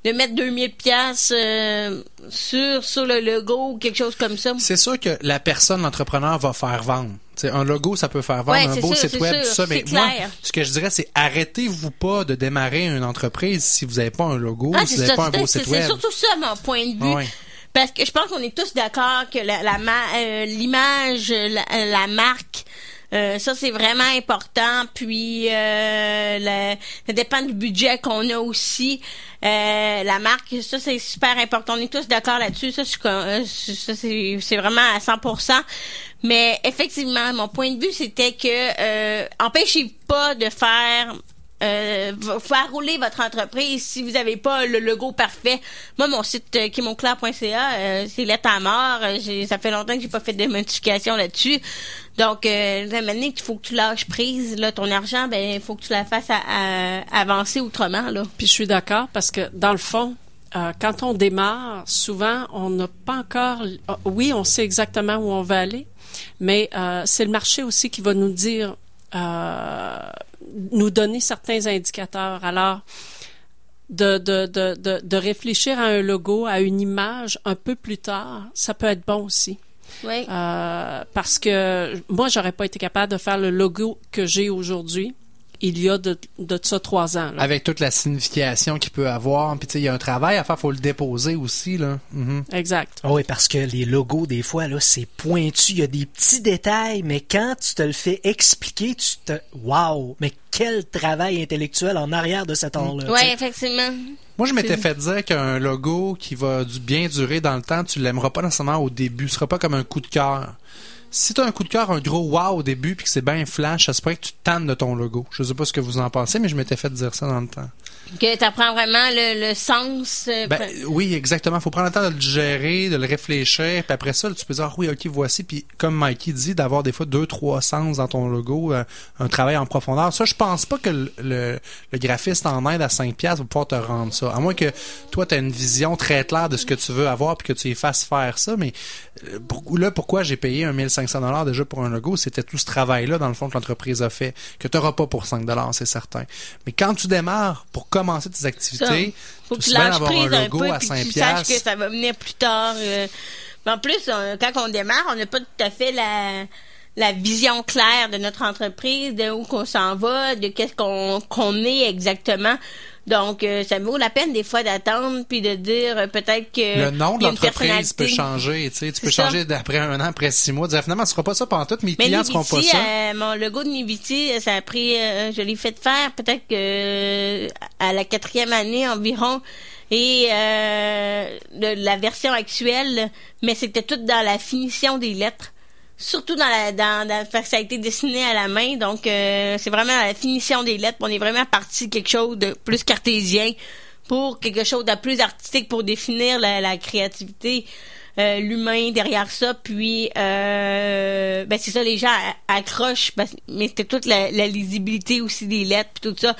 de mettre 2000 pièces sur sur le logo ou quelque chose comme ça. C'est sûr que la personne l'entrepreneur va faire vendre un logo, ça peut faire vendre, un beau site web, tout ça. Mais moi, ce que je dirais, c'est arrêtez-vous pas de démarrer une entreprise si vous n'avez pas un logo, ah, si vous n'avez pas un beau site web. C'est surtout ça mon point de vue. Parce que je pense qu'on est tous d'accord que la, euh, l'image, la, marque, euh, ça c'est vraiment important. Puis euh, ça dépend du budget qu'on a aussi. Euh, la marque, ça c'est super important. On est tous d'accord là-dessus. Ça, ça c'est vraiment à 100%. Mais effectivement, mon point de vue, c'était que euh, empêchez pas de faire euh, faire rouler votre entreprise si vous n'avez pas le logo parfait. Moi, mon site euh, kimonclair.ca, euh, c'est lettre à mort. Euh, ça fait longtemps que j'ai pas fait de modification là-dessus. Donc, euh, la qu'il faut que tu lâches prise, là, ton argent, ben, il faut que tu la fasses à, avancer autrement, là. Puis je suis d'accord parce que dans le fond, euh, quand on démarre, souvent, on n'a pas encore. Oui, on sait exactement où on va aller, mais euh, c'est le marché aussi qui va nous dire, euh, nous donner certains indicateurs. Alors, de, de, de, de, réfléchir à un logo, à une image un peu plus tard, ça peut être bon aussi. Oui. Euh, parce que moi, j'aurais pas été capable de faire le logo que j'ai aujourd'hui il y a de, de ça trois ans. là. Avec toute la signification qu'il peut avoir. Puis, tu sais, il y a un travail à faire, faut le déposer aussi, là. Mhm. Exact. Ah oui, parce que les logos, des fois, là, c'est pointu. Il y a des petits détails, mais quand tu te le fais expliquer, tu te. Waouh! Mais quel travail intellectuel en arrière de cet art-là. Oui, effectivement. Moi, je m'étais fait dire qu'un logo qui va du bien durer dans le temps, tu l'aimeras pas nécessairement au début. Ce sera pas comme un coup de cœur. Si tu as un coup de cœur, un gros wow au début, puis que c'est bien flash, ça se pourrait que tu tannes de ton logo. Je sais pas ce que vous en pensez, mais je m'étais fait dire ça dans le temps. Que tu apprends vraiment le, le sens. euh, Ben, oui, exactement. Faut prendre le temps de le gérer, de le réfléchir, puis après ça, tu peux dire, ah oui, ok, voici. Puis comme Mikey dit, d'avoir des fois deux, trois sens dans ton logo, euh, un travail en profondeur. Ça, je pense pas que le, le, le graphiste en aide à 5 piastres va pouvoir te rendre ça. À moins que toi, tu as une vision très claire de ce que tu veux avoir, puis que tu les fasses faire ça. Mais euh, pour- là, pourquoi j'ai payé un 1500 dollars déjà pour un logo, c'était tout ce travail-là, dans le fond, que l'entreprise a fait, que tu n'auras pas pour 5 dollars, c'est certain. Mais quand tu démarres pour commencer tes Ça, activités, faut que tout tu prise un logo peu, à puis 5 que tu saches que ça va venir plus tard. euh. En plus, on- quand on démarre, on n'a pas tout à fait la, la vision claire de notre entreprise, de où qu'on s'en va, de qu'est-ce qu'on qu'on est exactement. Donc, euh, ça vaut la peine des fois d'attendre puis de dire euh, peut-être que Le nom de l'entreprise peut changer, tu sais, tu peux ça. changer d'après un an, après six mois, dire finalement, ce sera pas ça pendant tout, mes Mais clients seront pas ça. euh, mon logo de Nibiti, euh, ça a pris, euh, je l'ai fait faire peut-être que euh, à la quatrième année environ. Et euh, la version actuelle, mais c'était tout dans la finition des lettres. Surtout dans la dans, ça a été dessiné à la main, donc euh, c'est vraiment la finition des lettres. On est vraiment parti de quelque chose de plus cartésien pour quelque chose de plus artistique pour définir la, la créativité, euh, l'humain derrière ça. Puis euh, ben c'est ça, les gens accrochent, mais c'était toute la, la lisibilité aussi des lettres puis tout ça.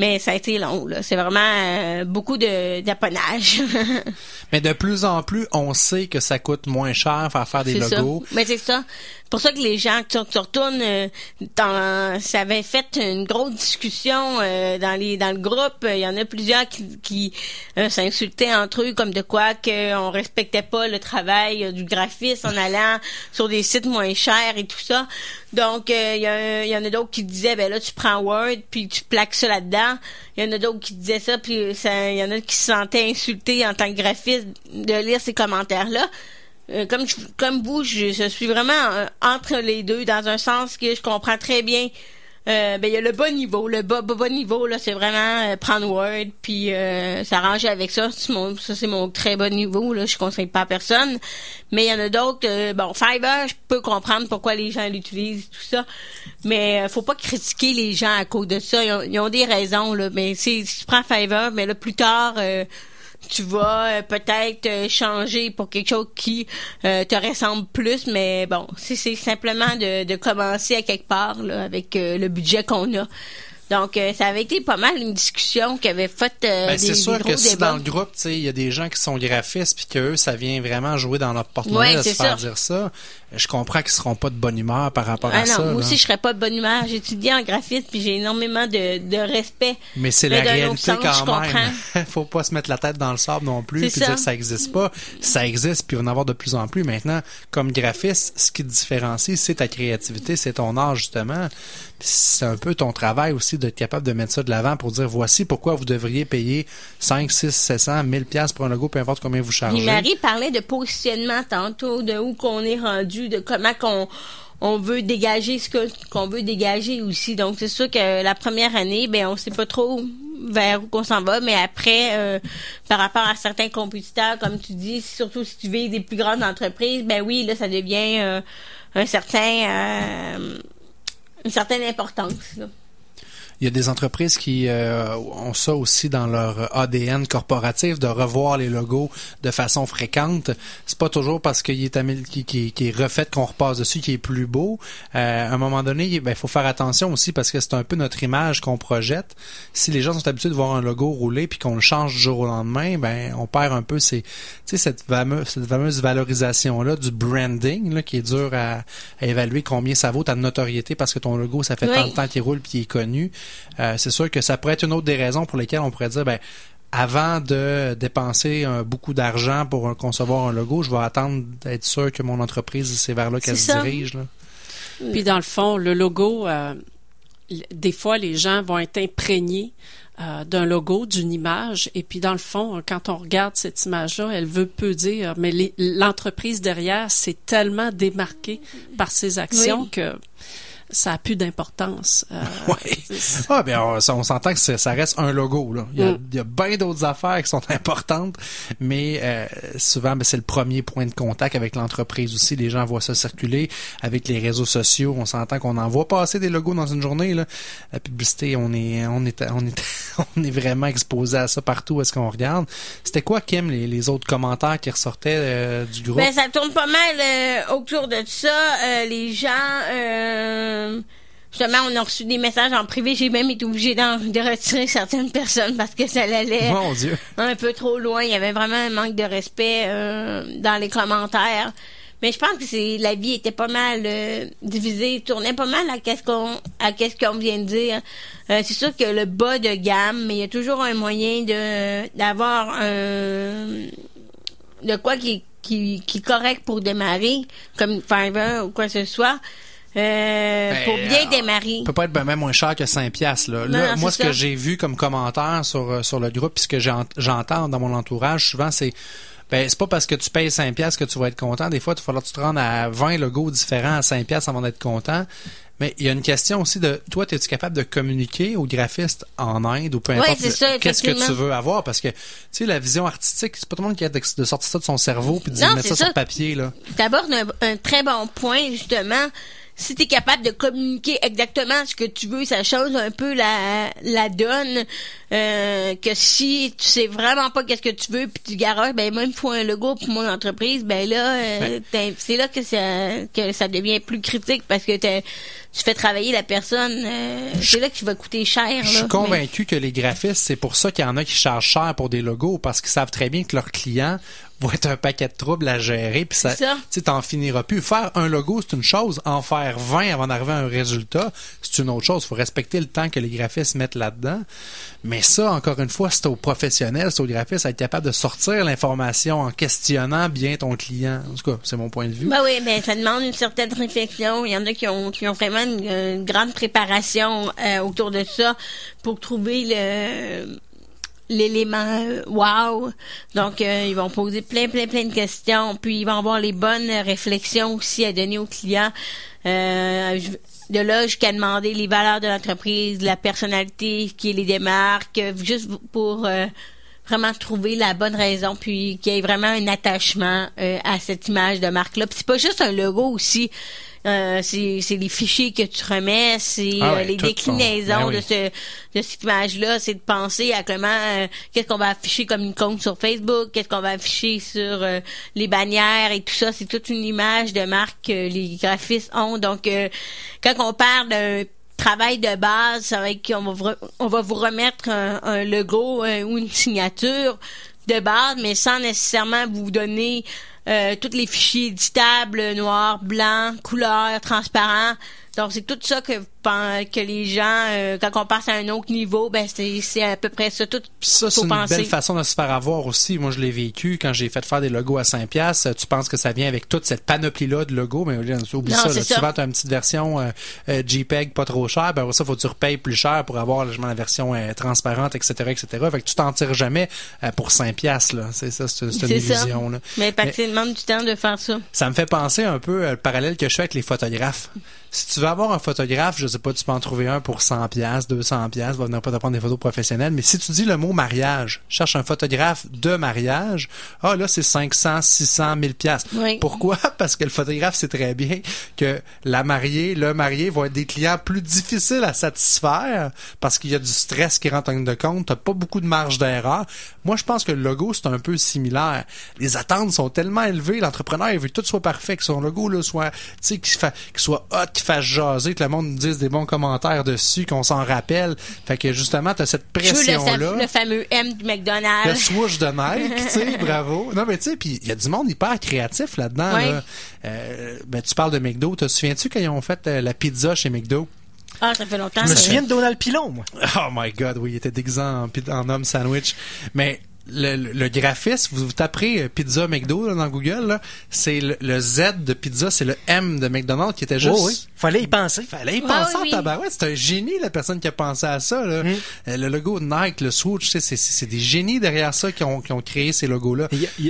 Mais ça a été long, là. C'est vraiment euh, beaucoup de d'apponnage. Mais de plus en plus, on sait que ça coûte moins cher faire faire des logos. ça. Mais c'est ça. C'est pour ça que les gens, tu retournes euh, dans, ça avait fait une grosse discussion euh, dans les dans le groupe. Il y en a plusieurs qui, qui s'insultaient entre eux comme de quoi qu'on respectait pas le travail du graphiste en allant sur des sites moins chers et tout ça. Donc il y, y en a d'autres qui disaient ben là tu prends Word puis tu plaques ça là-dedans. Il y en a d'autres qui disaient ça puis il y en a qui se sentaient insultés en tant que graphiste de lire ces commentaires là. Euh, comme comme vous, je, je suis vraiment euh, entre les deux dans un sens que je comprends très bien. Euh, ben il y a le bas niveau, le bas bas, bas niveau là, c'est vraiment euh, prendre Word puis euh, s'arranger avec ça. C'est mon, ça c'est mon très bas niveau là, je conseille pas à personne. Mais il y en a d'autres. euh, bon, Fiverr, je peux comprendre pourquoi les gens l'utilisent tout ça, mais euh, faut pas critiquer les gens à cause de ça. Ils ont, ils ont des raisons là, mais c'est si tu prends Fiverr, mais là plus tard. Tu vas euh, peut-être euh, changer pour quelque chose qui euh, te ressemble plus, mais bon, c'est simplement de, de commencer à quelque part là, avec euh, le budget qu'on a. Donc, euh, ça avait été pas mal une discussion qui avait fait euh, Ben, c'est sûr gros que si débats. dans le groupe, il y a des gens qui sont graphistes puis que eux, ça vient vraiment jouer dans leur porte-monnaie Ouais, de se c'est faire dire ça, je comprends qu'ils seront pas de bonne humeur par rapport Ah à non, ça. moi là. aussi, je serais pas de bonne humeur. J'étudie en graphisme, puis j'ai énormément de, de respect. Mais c'est la réalité sens, quand même. Faut pas se mettre la tête dans le sable non plus puis ça. dire que ça existe pas. Ça existe puis il va y en avoir de plus en plus maintenant. Comme graphiste, ce qui te différencie, c'est ta créativité, c'est ton art justement. C'est un peu ton travail aussi d'être capable de mettre ça de l'avant pour dire voici pourquoi vous devriez payer 5, 6, 700, 1000 pièces pour un logo, peu importe combien vous chargez. Marie parlait de positionnement tantôt, de où qu'on est rendu, de comment on veut dégager ce qu'on veut dégager aussi. Donc c'est sûr que la première année, ben on sait pas trop vers où qu'on s'en va, mais après, euh, par rapport à certains compétiteurs, comme tu dis, surtout si tu vis des plus grandes entreprises, ben oui, là ça devient euh, euh, une certaine importance. Il y a des entreprises qui euh, ont ça aussi dans leur ADN corporatif de revoir les logos de façon fréquente. C'est pas toujours parce qu'il est qui, qui, qui est refait qu'on repasse dessus qui est plus beau. Euh, à un moment donné, il ben, faut faire attention aussi parce que c'est un peu notre image qu'on projette. Si les gens sont habitués de voir un logo rouler puis qu'on le change du jour au lendemain, ben on perd un peu ces, cette fameuse, cette fameuse valorisation là du branding là, qui est dur à, à évaluer combien ça vaut ta notoriété parce que ton logo ça fait Oui. tant de temps qu'il roule puis il est connu. Euh, c'est sûr que ça pourrait être une autre des raisons pour lesquelles on pourrait dire ben avant de dépenser euh, beaucoup d'argent pour euh, concevoir un logo, je vais attendre d'être sûr que mon entreprise, c'est vers là qu'elle se ça. dirige. Là. Puis dans le fond, le logo, euh, des fois, les gens vont être imprégnés euh, d'un logo, d'une image, et puis dans le fond, quand on regarde cette image-là, elle veut peu dire, mais les- l'entreprise derrière s'est tellement démarquée par ses actions Oui. que ça a plus d'importance. Euh, Ouais. Ah, ben, on, s'entend que ça reste un logo. Là. Il y a, Mm. il y a bien d'autres affaires qui sont importantes, mais euh, souvent, ben, c'est le premier point de contact avec l'entreprise aussi. Les gens voient ça circuler avec les réseaux sociaux. On s'entend qu'on en voit passer des logos dans une journée. Là. La publicité, on est, on est, on est, on est vraiment exposé à ça partout où est-ce qu'on regarde. C'était quoi, Kim, les, les autres commentaires qui ressortaient euh, du groupe? Ben, ça tourne pas mal euh, autour de ça. Euh, les gens, euh, justement, on a reçu des messages en privé. J'ai même été obligée de retirer certaines personnes parce que ça allait Mon Dieu. un peu trop loin. Il y avait vraiment un manque de respect euh, dans les commentaires. Mais je pense que c'est la vie était pas mal euh, divisée, tournait pas mal à qu'est-ce qu'on à qu'est-ce qu'on vient de dire. Euh, c'est sûr que le bas de gamme, mais il y a toujours un moyen de d'avoir un de quoi qui, qui, qui est correct pour démarrer, comme Fiverr ou quoi que ce soit, euh, Ben, pour bien euh, démarrer. peut pas être ben même moins cher que 5 piastres. Là. Non, Là, non, moi, ce que j'ai vu comme commentaire sur, euh, sur le groupe, puis ce que j'en- j'entends dans mon entourage, souvent, c'est ben, c'est pas parce que tu payes 5 piastres que tu vas être content. Des fois, il va falloir que tu te rendes à 20 logos différents à 5 piastres avant d'être content. Mais il y a une question aussi de toi, es-tu capable de communiquer aux graphistes en Inde ou peu importe qu'est-ce que tu veux avoir? Parce que, tu sais, la vision artistique, c'est pas tout le monde qui a de, de sortir ça de son cerveau puis de Non, mettre ça, ça. sur papier, là. T'abordes un, un très bon point, justement. Si t'es capable de communiquer exactement ce que tu veux, ça change un peu la, la donne. Euh, que si tu sais vraiment pas qu'est-ce que tu veux, puis tu garoches, ben moi, il me faut un logo pour mon entreprise, ben là, euh, t'as- c'est là que ça, que ça devient plus critique parce que tu fais travailler la personne. euh, c'est là qu'il va coûter cher. Je suis convaincu que les graphistes, c'est pour ça qu'il y en a qui chargent cher pour des logos parce qu'ils savent très bien que leurs clients vont être un paquet de troubles à gérer puis ça, tu t'en finiras plus. Faire un logo, c'est une chose. En faire 20 avant d'arriver à un résultat, c'est une autre chose. Faut respecter le temps que les graphistes mettent là-dedans. Mais ça, encore une fois, c'est aux professionnels, c'est aux graphistes à être capable de sortir l'information en questionnant bien ton client. En tout cas, c'est mon point de vue. Ben oui, ben ça demande une certaine réflexion. Il y en a qui ont qui ont vraiment une, une grande préparation euh, autour de ça pour trouver le l'élément euh, wow. Donc euh, ils vont poser plein plein plein de questions, puis ils vont avoir les bonnes réflexions aussi à donner aux clients. Euh, de là jusqu'à demander les valeurs de l'entreprise, la personnalité, qui les démarque, euh, juste pour euh, vraiment trouver la bonne raison puis qu'il y ait vraiment un attachement à cette image de marque là. Puis c'est pas juste un logo aussi. Euh, c'est c'est les fichiers que tu remets, c'est Ah euh, les déclinaisons ben oui. de ce de cette image-là, c'est de penser à comment euh, qu'est-ce qu'on va afficher comme une compte sur Facebook, qu'est-ce qu'on va afficher sur euh, les bannières et tout ça. C'est toute une image de marque que les graphistes ont. Donc, euh, quand on parle d'un travail de base, vrai qu'on va, vous re- on va vous remettre un, un logo euh, ou une signature de base, mais sans nécessairement vous donner euh, tous les fichiers éditables, noir, blanc, couleur, transparent. Donc c'est tout ça que pen- que les gens, euh, quand on passe à un autre niveau, ben c'est c'est à peu près ça. Tout ça, c'est une penser. belle façon de se faire avoir aussi. Moi, je l'ai vécu quand j'ai fait faire des logos à 5 piastres. Tu penses que ça vient avec toute cette panoplie-là de logos, mais oublie Non, ça. c'est Là. ça. Souvent, tu as une petite version euh, euh, JPEG pas trop chère. Ben, ça, faut que tu repayes plus cher pour avoir justement, la version transparente, etc., etc. Fait que tu t'en tires jamais pour 5 piastres. Là. C'est ça, c'est, c'est une C'est illusion. Là. Mais parce que ça demande du temps de faire ça. Ça me fait penser un peu le parallèle que je fais avec les photographes. Si tu veux avoir un photographe, je sais pas, tu peux en trouver un pour 100 pièces, 200 pièces, va venir pas te prendre des photos professionnelles, mais si tu dis le mot mariage, cherche un photographe de mariage, ah là c'est 500, 600, 1000 pièces. Oui. Pourquoi? Parce que le photographe sait très bien que la mariée, le marié vont être des clients plus difficiles à satisfaire parce qu'il y a du stress qui rentre en ligne de compte, t'as pas beaucoup de marge d'erreur. Moi, je pense que le logo c'est un peu similaire. Les attentes sont tellement élevées, l'entrepreneur il veut que tout soit parfait, que son logo là soit, tu sais, qu'il soit hot, qu'il fasse jaser, que le monde nous dise des bons commentaires dessus, qu'on s'en rappelle. Fait que justement, t'as cette Je veux pression le, là. le fameux M du Le McDonald's. swoosh de Nike, tu sais, bravo. Non, mais tu sais, puis il y a du monde hyper créatif là-dedans. Là. Euh, ben, tu parles de McDo. Te souviens-tu quand ils ont fait euh, la pizza chez McDo? Ah, ça fait longtemps. Je me souviens de Donald Pilon, moi. Oh my god, oui, il était déguisé en, en homme sandwich. Mais le, le- le graphisme, vous, vous taperez euh, pizza McDo là, dans Google, là, c'est le, le Z de pizza, c'est le M de McDonald's qui était juste. Oh, oui. Fallait y penser. Fallait y penser oui. tabarouette. C'est un génie, la personne qui a pensé à ça. Là. Euh, Le logo Nike, le swoosh, tu sais, c'est c'est des génies derrière ça qui ont, qui ont créé ces logos-là.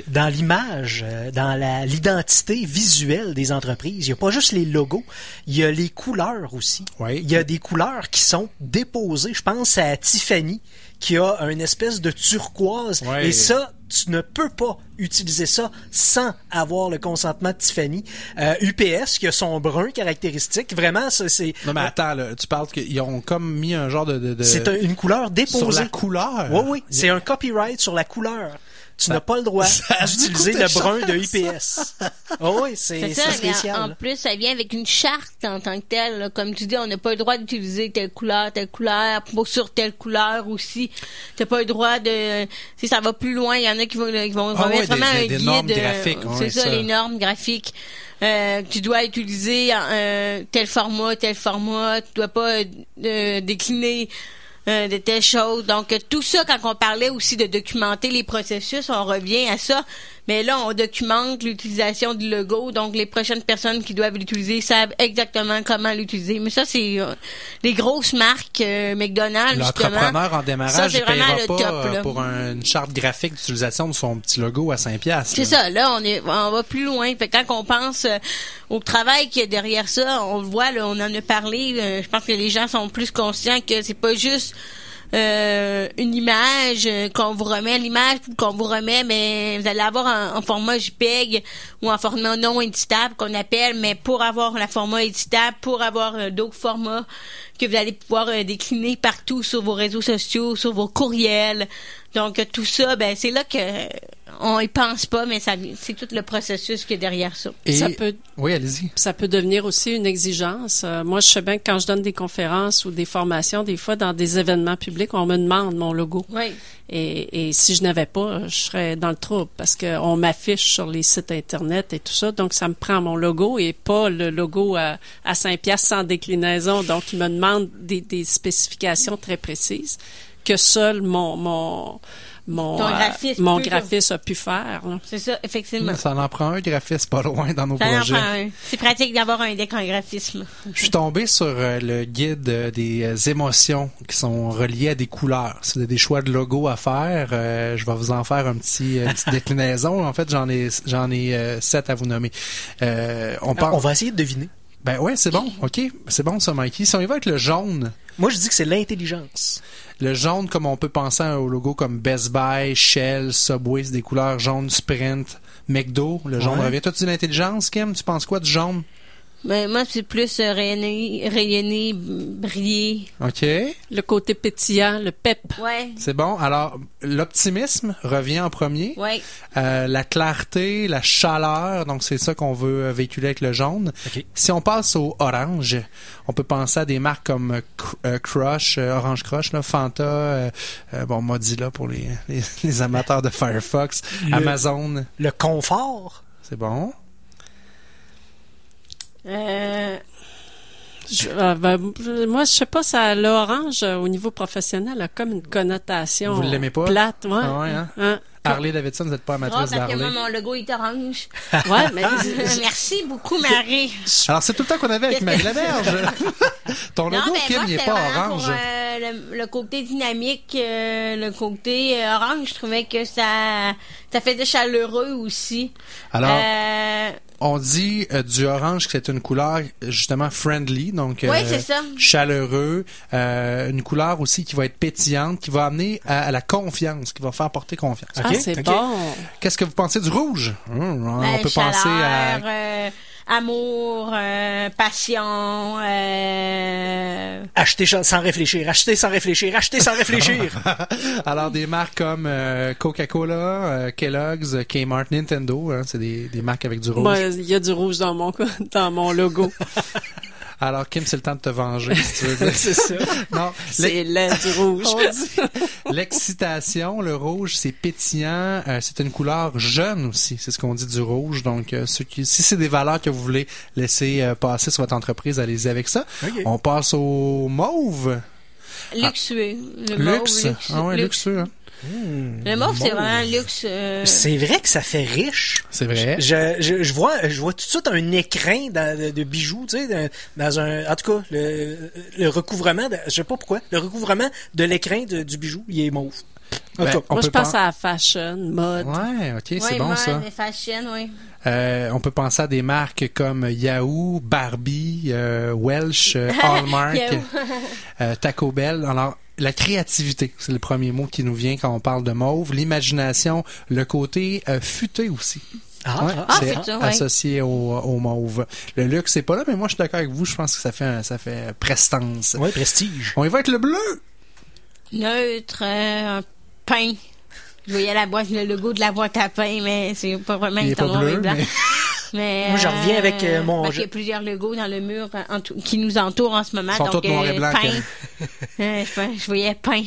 Dans l'image, euh, dans la- l'identité visuelle des entreprises, il n'y a pas juste les logos, il y a les couleurs aussi. Oui. Il y a des couleurs qui sont déposées. Je pense à Tiffany qui a une espèce de turquoise. Ouais. Et ça, tu ne peux pas utiliser ça sans avoir le consentement de Tiffany. Euh, UPS qui a son brun caractéristique. Vraiment, ça, c'est Non, mais attends, là, tu parles qu'ils ont comme mis un genre de... de, de- c'est un- une couleur déposée. Sur la couleur. Oui, oui. C'est un copyright sur la couleur. Tu n'as pas le droit d'utiliser le brun de UPS. Oh oui, c'est spécial. en, en plus, ça vient avec une charte en tant que telle. là. Comme tu dis, on n'a pas le droit d'utiliser telle couleur, telle couleur, pour sur telle couleur aussi. T'as pas le droit de... Si ça va plus loin, il y en a qui vont, qui vont Ah remettre ouais, vraiment des- un des guide. normes euh, C'est ça. les normes graphiques. Euh, tu dois utiliser euh, tel format, tel format. Tu dois pas euh, décliner euh, de telles choses. Donc, tout ça, quand on parlait aussi de documenter les processus, on revient à ça. Mais là, on documente l'utilisation du logo. Donc, les prochaines personnes qui doivent l'utiliser savent exactement comment l'utiliser. Mais ça, c'est euh, les grosses marques euh, McDonald's. L'entrepreneur en Ça, démarrage, c'est il le pas top, euh, là. pour un- une charte graphique d'utilisation de son petit logo à 5 piastres. C'est ça, là, on est, on va plus loin. Fait que quand on pense euh, au travail qu'il y a derrière ça, on le voit, là, on en a parlé. je pense que les gens sont plus conscients que c'est pas juste euh, une image euh, qu'on vous remet, l'image qu'on vous remet, mais vous allez avoir en, en format JPEG ou en format non éditable qu'on appelle, mais pour avoir la format éditable, pour avoir euh, d'autres formats que vous allez pouvoir euh, décliner partout sur vos réseaux sociaux, sur vos courriels. Donc tout ça, ben c'est là que on y pense pas, mais ça c'est tout le processus qui est derrière ça. Et- Ça peut Oui, allez-y. ça peut devenir aussi une exigence. Euh, moi, je sais bien que quand je donne des conférences ou des formations, des fois dans des événements publics, on me demande mon logo. Oui. Et, et si je n'avais pas, je serais dans le trouble parce qu'on m'affiche sur les sites Internet et tout ça. Donc, ça me prend mon logo et pas le logo à, à 5 piastres sans déclinaison. Donc, ils me demandent des, des spécifications très précises que seul mon, mon, mon, Ton euh, graphiste mon graphiste a pu faire. là. C'est ça, effectivement. Ça en prend un graphiste pas loin dans nos Ça en projets. prend un. C'est pratique d'avoir un deck en graphisme. Je suis tombé sur euh, le guide euh, des émotions qui sont reliées à des couleurs. Si vous avez des choix de logos à faire, euh, je vais vous en faire un petit, une petite déclinaison. En fait, j'en ai j'en ai euh, sept à vous nommer. Euh, on parle. On va essayer de deviner. Ben ouais, c'est bon. Ok, c'est bon ça, Mikey. Si on y va avec le jaune, Moi, je dis que c'est l'intelligence. le jaune comme on peut penser au logo comme Best Buy, Shell, Subway, c'est des couleurs jaune, Sprint, McDo. Le jaune Ouais. revient. Toi, tu dis l'intelligence, Kim? Tu penses quoi du jaune? Ben, moi, c'est plus euh, rayonner, rayonner, briller. Ok. Le côté pétillant, le pep. Ouais. C'est bon. Alors, l'optimisme revient en premier. Ouais. Euh, la clarté, la chaleur, donc c'est ça qu'on veut euh, véhiculer avec le jaune. Si on passe au orange, on peut penser à des marques comme euh, Cr- Crush, Orange Crush, là, Fanta, bon Mozilla pour les, les, les amateurs de Firefox, Le- Amazon, Le confort. c'est bon. Euh, Je- euh, ben, moi, je sais pas, ça, l'orange, euh, au niveau professionnel, a comme une connotation. Vous l'aimez pas? Plate, ouais. Ah ouais, hein? Hein? Harley Davidson, vous n'êtes pas ah, amatrice parce que moi, d'Harley. mon logo est orange. Ouais, mais Merci beaucoup, Marie. Alors c'est tout le temps qu'on avait avec Marie Laberge. Ton Non, logo, ben, Kim, moi, il n'est pas orange. Pour, euh, le, le côté dynamique, euh, le côté orange, je trouvais que ça, ça faisait chaleureux aussi. Alors, Euh, On dit euh, du orange que c'est une couleur justement friendly, donc euh, ça. chaleureux, euh, une couleur aussi qui va être pétillante, qui va amener à, à la confiance, qui va faire porter confiance. ah, c'est bon. Qu'est-ce que vous pensez du rouge? Hum, On ben, peut penser à euh, amour, euh, passion, euh, Acheter sans réfléchir, acheter sans réfléchir, acheter sans réfléchir. alors des marques comme euh, Coca-Cola, euh, Kellogg's, Kmart, Nintendo, hein, c'est des, des marques avec du rouge. Moi, il y a du rouge dans mon, dans mon logo. Alors, Kim, c'est le temps de te venger, si tu veux dire. C'est ça. Non, C'est l'air du rouge. On dit l'excitation, le rouge, c'est pétillant, euh, c'est une couleur jeune aussi, c'est ce qu'on dit du rouge. Donc, euh, ceux qui, si c'est des valeurs que vous voulez laisser euh, passer sur votre entreprise, allez-y avec ça. On passe au mauve. Luxueux. Le mauve, Luxe. luxe- Ah ouais, luxe. luxueux. hein. Le mauve, c'est vraiment luxe. euh, C'est vrai que ça fait riche. C'est vrai. Je, je, je vois je vois tout de suite un écrin dans- de, de bijoux, tu sais, dans, dans un en tout cas le, le recouvrement, de, je sais pas pourquoi, le recouvrement de l'écrin du bijou, il est mauve. En Ben, on Moi, peut je pense pen- à fashion, mode. Ouais, ok, c'est bon mode ça. fashion, oui. Euh, on peut penser à des marques comme Yahoo, Barbie, euh, Welsh, euh, Hallmark, euh, Taco Bell. Alors, la créativité, c'est le premier mot qui nous vient quand on parle de mauve. L'imagination, le côté euh, futé aussi. Ah, Ouais, ah, c'est futé, ouais. associé au, au mauve. Le luxe, c'est pas là, mais moi, je suis d'accord avec vous. Je pense que ça fait, un- ça fait prestance. ouais, prestige. On y va avec le bleu. Neutre, euh, un pain. Je voyais la boîte, le logo de la boîte à pain, mais c'est pas vraiment Il est pas et bleu, blanc. mais- Mais, Moi, je reviens avec, euh, mon- parce qu'il y a plusieurs logos dans le mur euh, en tout- qui nous entourent en ce moment. Ils sont donc, tous noirs et euh, blancs, pain. Euh, je, je voyais pain.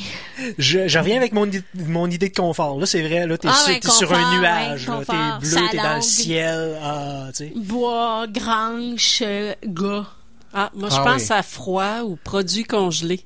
Je, je reviens avec mon, idée- mon idée de confort. Là, c'est vrai, là, t'es Ah, sur, ouais, t'es sur confort, un nuage, ouais, confort, t'es bleu, t'es dans le ciel, ah. Bois, grange, euh, gars. Ah, moi, je Ah pense oui. à froid ou produits congelés.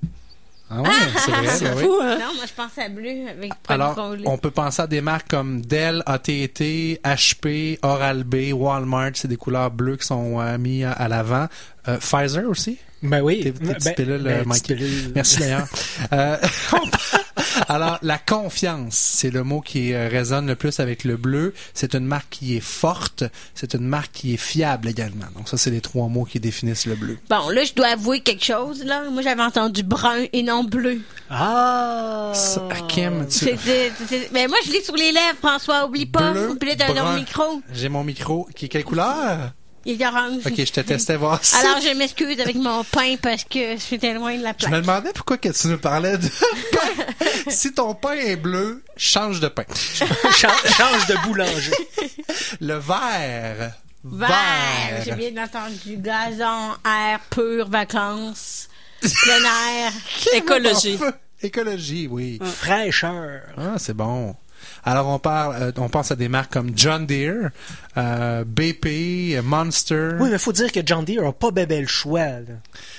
Ah ouais, c'est vrai. C'est ben oui. fou, hein? Non, moi, je pense à bleu avec Alors, on peut penser à des marques comme Dell, AT&T, HP, Oral-B, Walmart. C'est des couleurs bleues qui sont euh, mis à, à l'avant. Euh, Pfizer aussi? Ben oui. Tes- tes Ben, petites pilules, ben, euh, pilules. Merci d'ailleurs. Euh, alors, la confiance, c'est le mot qui euh, résonne le plus avec le bleu. C'est une marque qui est forte. C'est une marque qui est fiable également. Donc ça, c'est les trois mots qui définissent le bleu. Bon, là, je dois avouer quelque chose, là. Moi, j'avais entendu brun et non bleu. Ah! Ça, Kim, tu... Mais moi, je l'ai sur les lèvres, François, oublie pas. Bleu, Puis là, t'as brun. un micro. J'ai mon micro. Qui est quelle couleur? Il est orange. Ok, je te testais voir ça. Alors, je m'excuse avec mon pain parce que j'étais loin de la Je plaque. me demandais pourquoi que tu nous parlais de pain. si ton pain est bleu, change de pain. change, change de boulanger. Le vert. Vert. J'ai bien entendu. Gazon, air pur, vacances, plein air. Écologie. Écologie, oui. Fraîcheur. Ah, c'est bon. Alors on parle, euh, on pense à des marques comme John Deere, euh, BP, Monster. Oui, mais faut dire que John Deere a pas bébé le choix, là,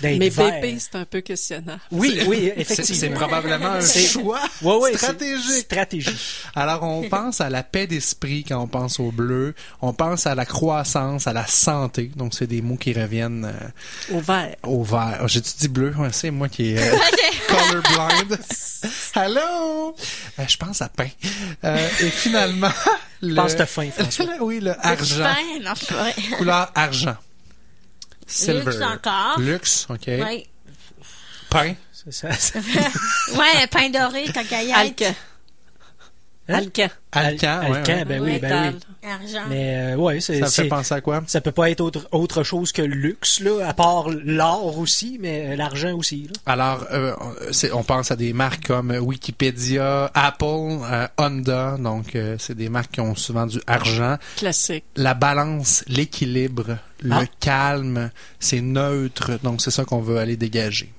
Mais vert. BP, c'est un peu questionnant. Oui, oui, effectivement. C'est probablement un C'est- choix Ouais, ouais, c'est- stratégique. Stratégie. Alors, on pense à la paix d'esprit quand on pense au bleu. On pense à la croissance, à la santé. Donc, c'est des mots qui reviennent euh, Au vert. au vert. Oh, J'ai-tu dit bleu? Ouais, c'est moi qui est euh, colorblind. Hello! Euh, je pense à pain. Euh, et finalement, le... pense que t'as faim, François. oui, le argent. Pain, non, vrai. Couleur argent. Silver. Luxe encore. Luxe, OK. Ouais. Pain. C'est ça. Ouais, pain doré, cacaillette. Alcan. Hein? Alcan. Alcan, ouais, Alcan, ouais. ben oui, ben oui. Argent. Mais euh, ouais, c'est Ça fait penser à quoi? ça peut pas être autre, autre chose que le luxe là, à part l'or aussi, mais euh, l'argent aussi. Là. Alors, euh, on pense à des marques comme Wikipédia, Apple, euh, Honda. Donc, euh, c'est des marques qui ont souvent du argent. Classique. La balance, l'équilibre, Ah. le calme, c'est neutre. Donc, c'est ça qu'on veut aller dégager.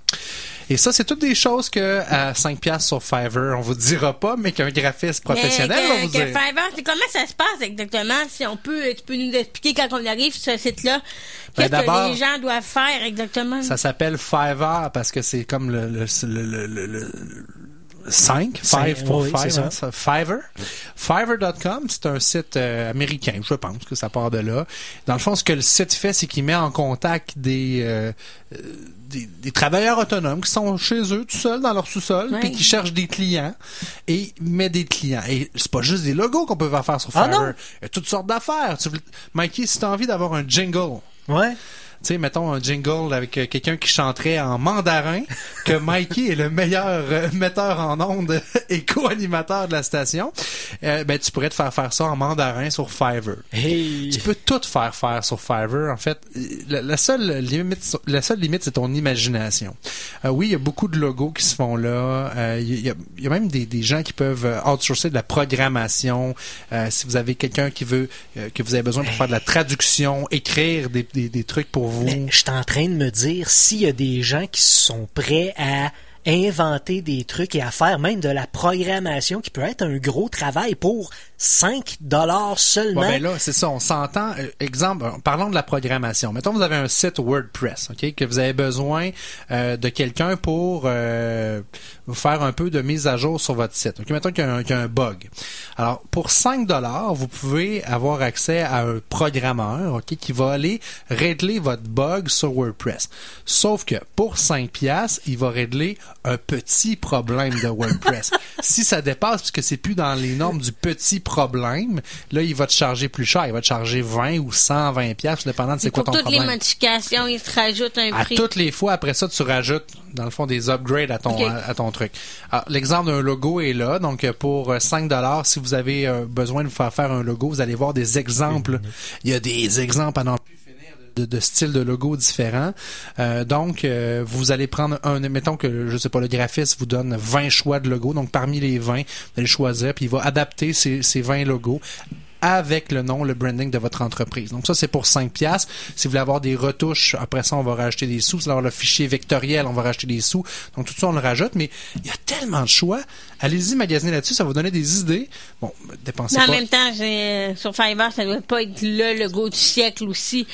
Et ça, c'est toutes des choses que à 5 piastres sur Fiverr, on vous dira pas, mais qu'un graphiste professionnel Mais va que, vous que dire. Fiverr, c'est comment ça se passe exactement? Si on peut, tu peux nous expliquer quand on arrive sur ce site-là, Ben, qu'est-ce que les gens doivent faire exactement? Ça s'appelle Fiverr parce que c'est comme le, le, le, le, le- le- 5, Cinq, 5 pour oui, five, ça. hein, ça, Fiverr. Fiverr.com, c'est un site euh, américain, je pense que ça part de là. Dans le fond, ce que le site fait, c'est qu'il met en contact des, euh, euh, des, des travailleurs autonomes qui sont chez eux, tout seuls, dans leur sous-sol, puis qui cherchent des clients et met des clients. Et c'est pas juste des logos qu'on peut faire sur Ah Fiverr. non? Il y a toutes sortes d'affaires. Mikey, si tu as envie d'avoir un jingle, Ouais. Tu sais, mettons un jingle avec euh, quelqu'un qui chanterait en mandarin, que Mikey est le meilleur euh, metteur en ondes et co-animateur de la station, euh, ben tu pourrais te faire faire ça en mandarin sur Fiverr. Hey. Tu peux tout faire faire sur Fiverr. En fait, la, la seule limite, la seule limite, c'est ton imagination. Oui, il y a beaucoup de logos qui se font là. Il y, a, il y a même des, des gens qui peuvent outsourcer de la programmation. Si vous avez quelqu'un qui veut, que vous avez besoin pour faire de la traduction, écrire des, des, des trucs pour Mais je suis en train de me dire s'il y a des gens qui sont prêts à inventer des trucs et à faire même de la programmation qui peut être un gros travail pour 5 dollars seulement. Ouais, ben là, c'est ça, on s'entend. Euh, exemple, euh, parlons de la programmation. Mettons, vous avez un site WordPress, OK, que vous avez besoin euh, de quelqu'un pour euh, vous faire un peu de mise à jour sur votre site. OK, mettons qu'il y, a un- qu'il y a un bug. Alors, pour 5 dollars, vous pouvez avoir accès à un programmeur, OK, qui va aller régler votre bug sur WordPress. Sauf que pour 5 piastres, il va régler un petit problème de WordPress. si ça dépasse, puisque c'est plus dans les normes du petit problème, là, il va te charger plus cher. Il va te charger 20 ou 120 piastres, dépendant de c'est quoi Pour ton toutes les problème. modifications, il se rajoute un À prix. toutes les fois, après ça, tu rajoutes, dans le fond, des upgrades à ton, à, à ton truc. Alors, l'exemple d'un logo est là. Donc, euh, pour euh, 5 dollars, si vous avez euh, besoin de vous faire faire un logo, vous allez voir des exemples. Il y a des exemples à n'en plus finir de, de styles de logo différents. Euh, donc, euh, vous allez prendre un, mettons que, je sais pas, le graphiste vous donne 20 choix de logos. Donc, parmi les 20, vous allez choisir, puis il va adapter ces, ces 20 logos avec le nom, le branding de votre entreprise. Donc ça, c'est pour 5 piastres. Si vous voulez avoir des retouches, après ça, on va rajouter des sous. Si vous voulez avoir le fichier vectoriel, on va rajouter des sous. Donc tout ça, on le rajoute. Mais il y a tellement de choix. Allez-y magasiner là-dessus, ça va vous donner des idées. Bon, dépensez Mais en pas. même temps, j'ai- sur Fiverr, ça doit pas être le logo du siècle aussi.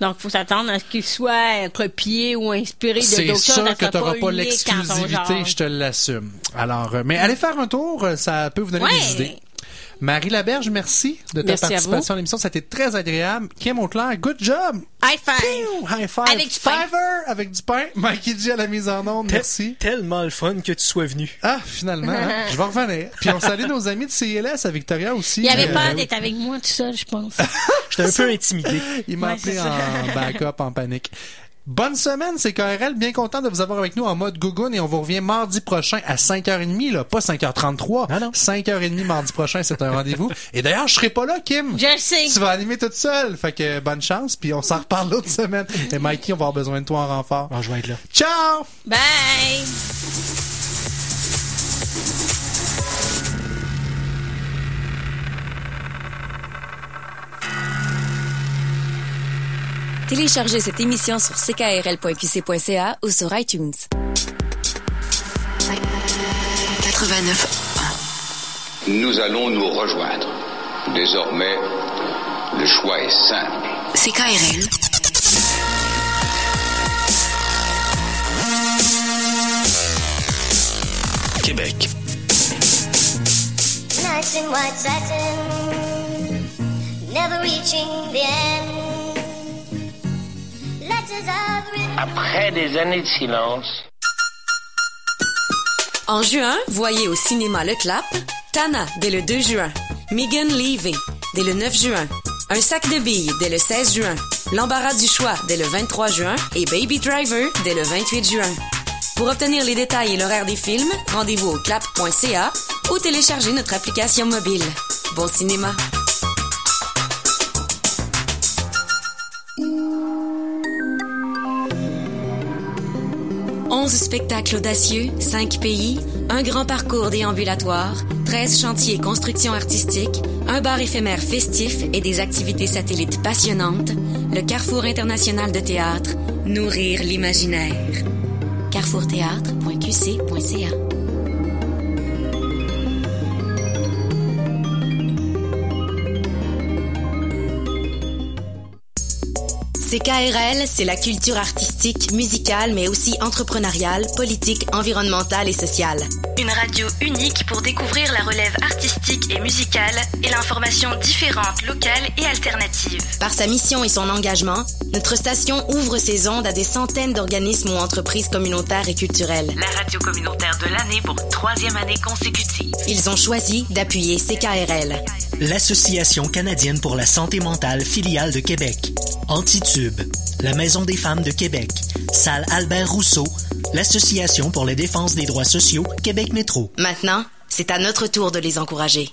Donc, faut s'attendre à ce qu'il soit euh, copié ou inspiré de C'est d'autres choses. sûr que tu n'auras pas son l'exclusivité, je te l'assume. Alors, euh, mais allez faire un tour, euh, ça peut vous donner Ouais. des idées. Marie Laberge, merci de ta Merci participation à l'émission. Ça a été très agréable. Kim Auclair, good job! High five! Pew! High five! Avec du pain. Fiver avec du pain. Mikey G à la mise en onde, merci. Tellement le fun que tu sois venu. Ah, finalement, hein, je vais revenir. Puis on salue nos amis de CLS à Victoria aussi. Il avait Euh, peur d'être avec moi tout seul, je pense. J'étais un peu intimidé. Il m'a Ouais, appelé en backup, en panique. Bonne semaine, c'est KRL. Bien content de vous avoir avec nous en mode Gougoun et on vous revient mardi prochain à 5h30, là, pas 5h33. Ah non. 5h30 mardi prochain, c'est un rendez-vous. Et d'ailleurs, je serai pas là, Kim. Je le sais. Tu vas animer toute seule. Fait que bonne chance, puis on s'en reparle l'autre semaine. Et Mikey, on va avoir besoin de toi en renfort. Ah, je vais être là. Ciao! Bye! Téléchargez cette émission sur ckrl.qc.ca ou sur iTunes. 89. Nous allons nous rejoindre. Désormais, le choix est simple. CKRL. Québec. Nights in white satin, never reaching the end. Après des années de silence, En juin, voyez au cinéma Le Clap, Tana dès le 2 juin, Megan Levy dès le 9 juin, Un sac de billes dès le 16 juin, L'embarras du choix dès le 23 juin et Baby Driver dès le 28 juin. Pour obtenir les détails et l'horaire des films, rendez-vous au clap.ca ou téléchargez notre application mobile. Bon cinéma! Onze spectacles audacieux, cinq pays, un grand parcours déambulatoire, 13 chantiers construction artistique, un bar éphémère festif et des activités satellites passionnantes, le Carrefour international de théâtre, nourrir l'imaginaire. carrefourthéâtre.qc.ca CKRL, c'est la culture artistique, musicale, mais aussi entrepreneuriale, politique, environnementale et sociale. Une radio unique pour découvrir la relève artistique et musicale et l'information différente, locale et alternative. Par sa mission et son engagement, notre station ouvre ses ondes à des centaines d'organismes ou entreprises communautaires et culturelles. La radio communautaire de l'année pour troisième année consécutive. Ils ont choisi d'appuyer CKRL. l'Association canadienne pour la santé mentale filiale de Québec, Antitube, la Maison des femmes de Québec, Salle Albert Rousseau, l'Association pour la défense des droits sociaux Québec Métro. Maintenant, c'est à notre tour de les encourager.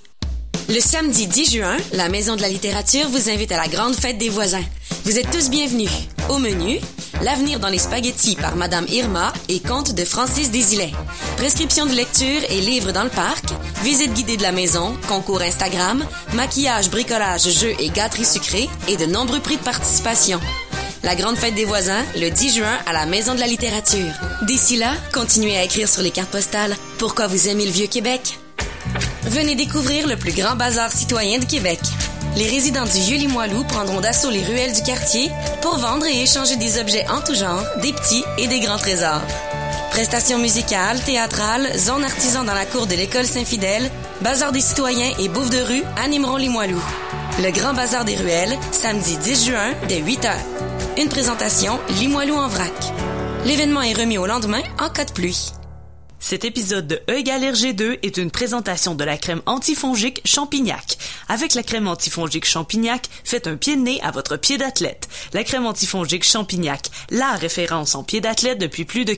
Le samedi 10 juin, la Maison de la littérature vous invite à la grande fête des voisins. Vous êtes tous bienvenus. Au menu, L'avenir dans les spaghettis par Madame Irma et contes de Francis Désilet. Prescription de lecture et livres dans le parc, visite guidée de la maison, concours Instagram, maquillage, bricolage, jeux et gâteries sucrées et de nombreux prix de participation. La grande fête des voisins, le 10 juin, à la Maison de la littérature. D'ici là, continuez à écrire sur les cartes postales pourquoi vous aimez le vieux Québec. Venez découvrir le plus grand bazar citoyen de Québec. Les résidents du vieux Limoilou prendront d'assaut les ruelles du quartier pour vendre et échanger des objets en tout genre, des petits et des grands trésors. Prestations musicales, théâtrales, zone artisan dans la cour de l'école Saint-Fidèle, bazar des citoyens et bouffe de rue animeront Limoilou. Le grand bazar des ruelles, samedi 10 juin, dès 8 heures. Une présentation Limoilou en vrac. L'événement est remis au lendemain en cas de pluie. Cet épisode de E égale RG2 est une présentation de la crème antifongique Champignac. Avec la crème antifongique Champignac, faites un pied de nez à votre pied d'athlète. La crème antifongique Champignac, la référence en pied d'athlète depuis plus de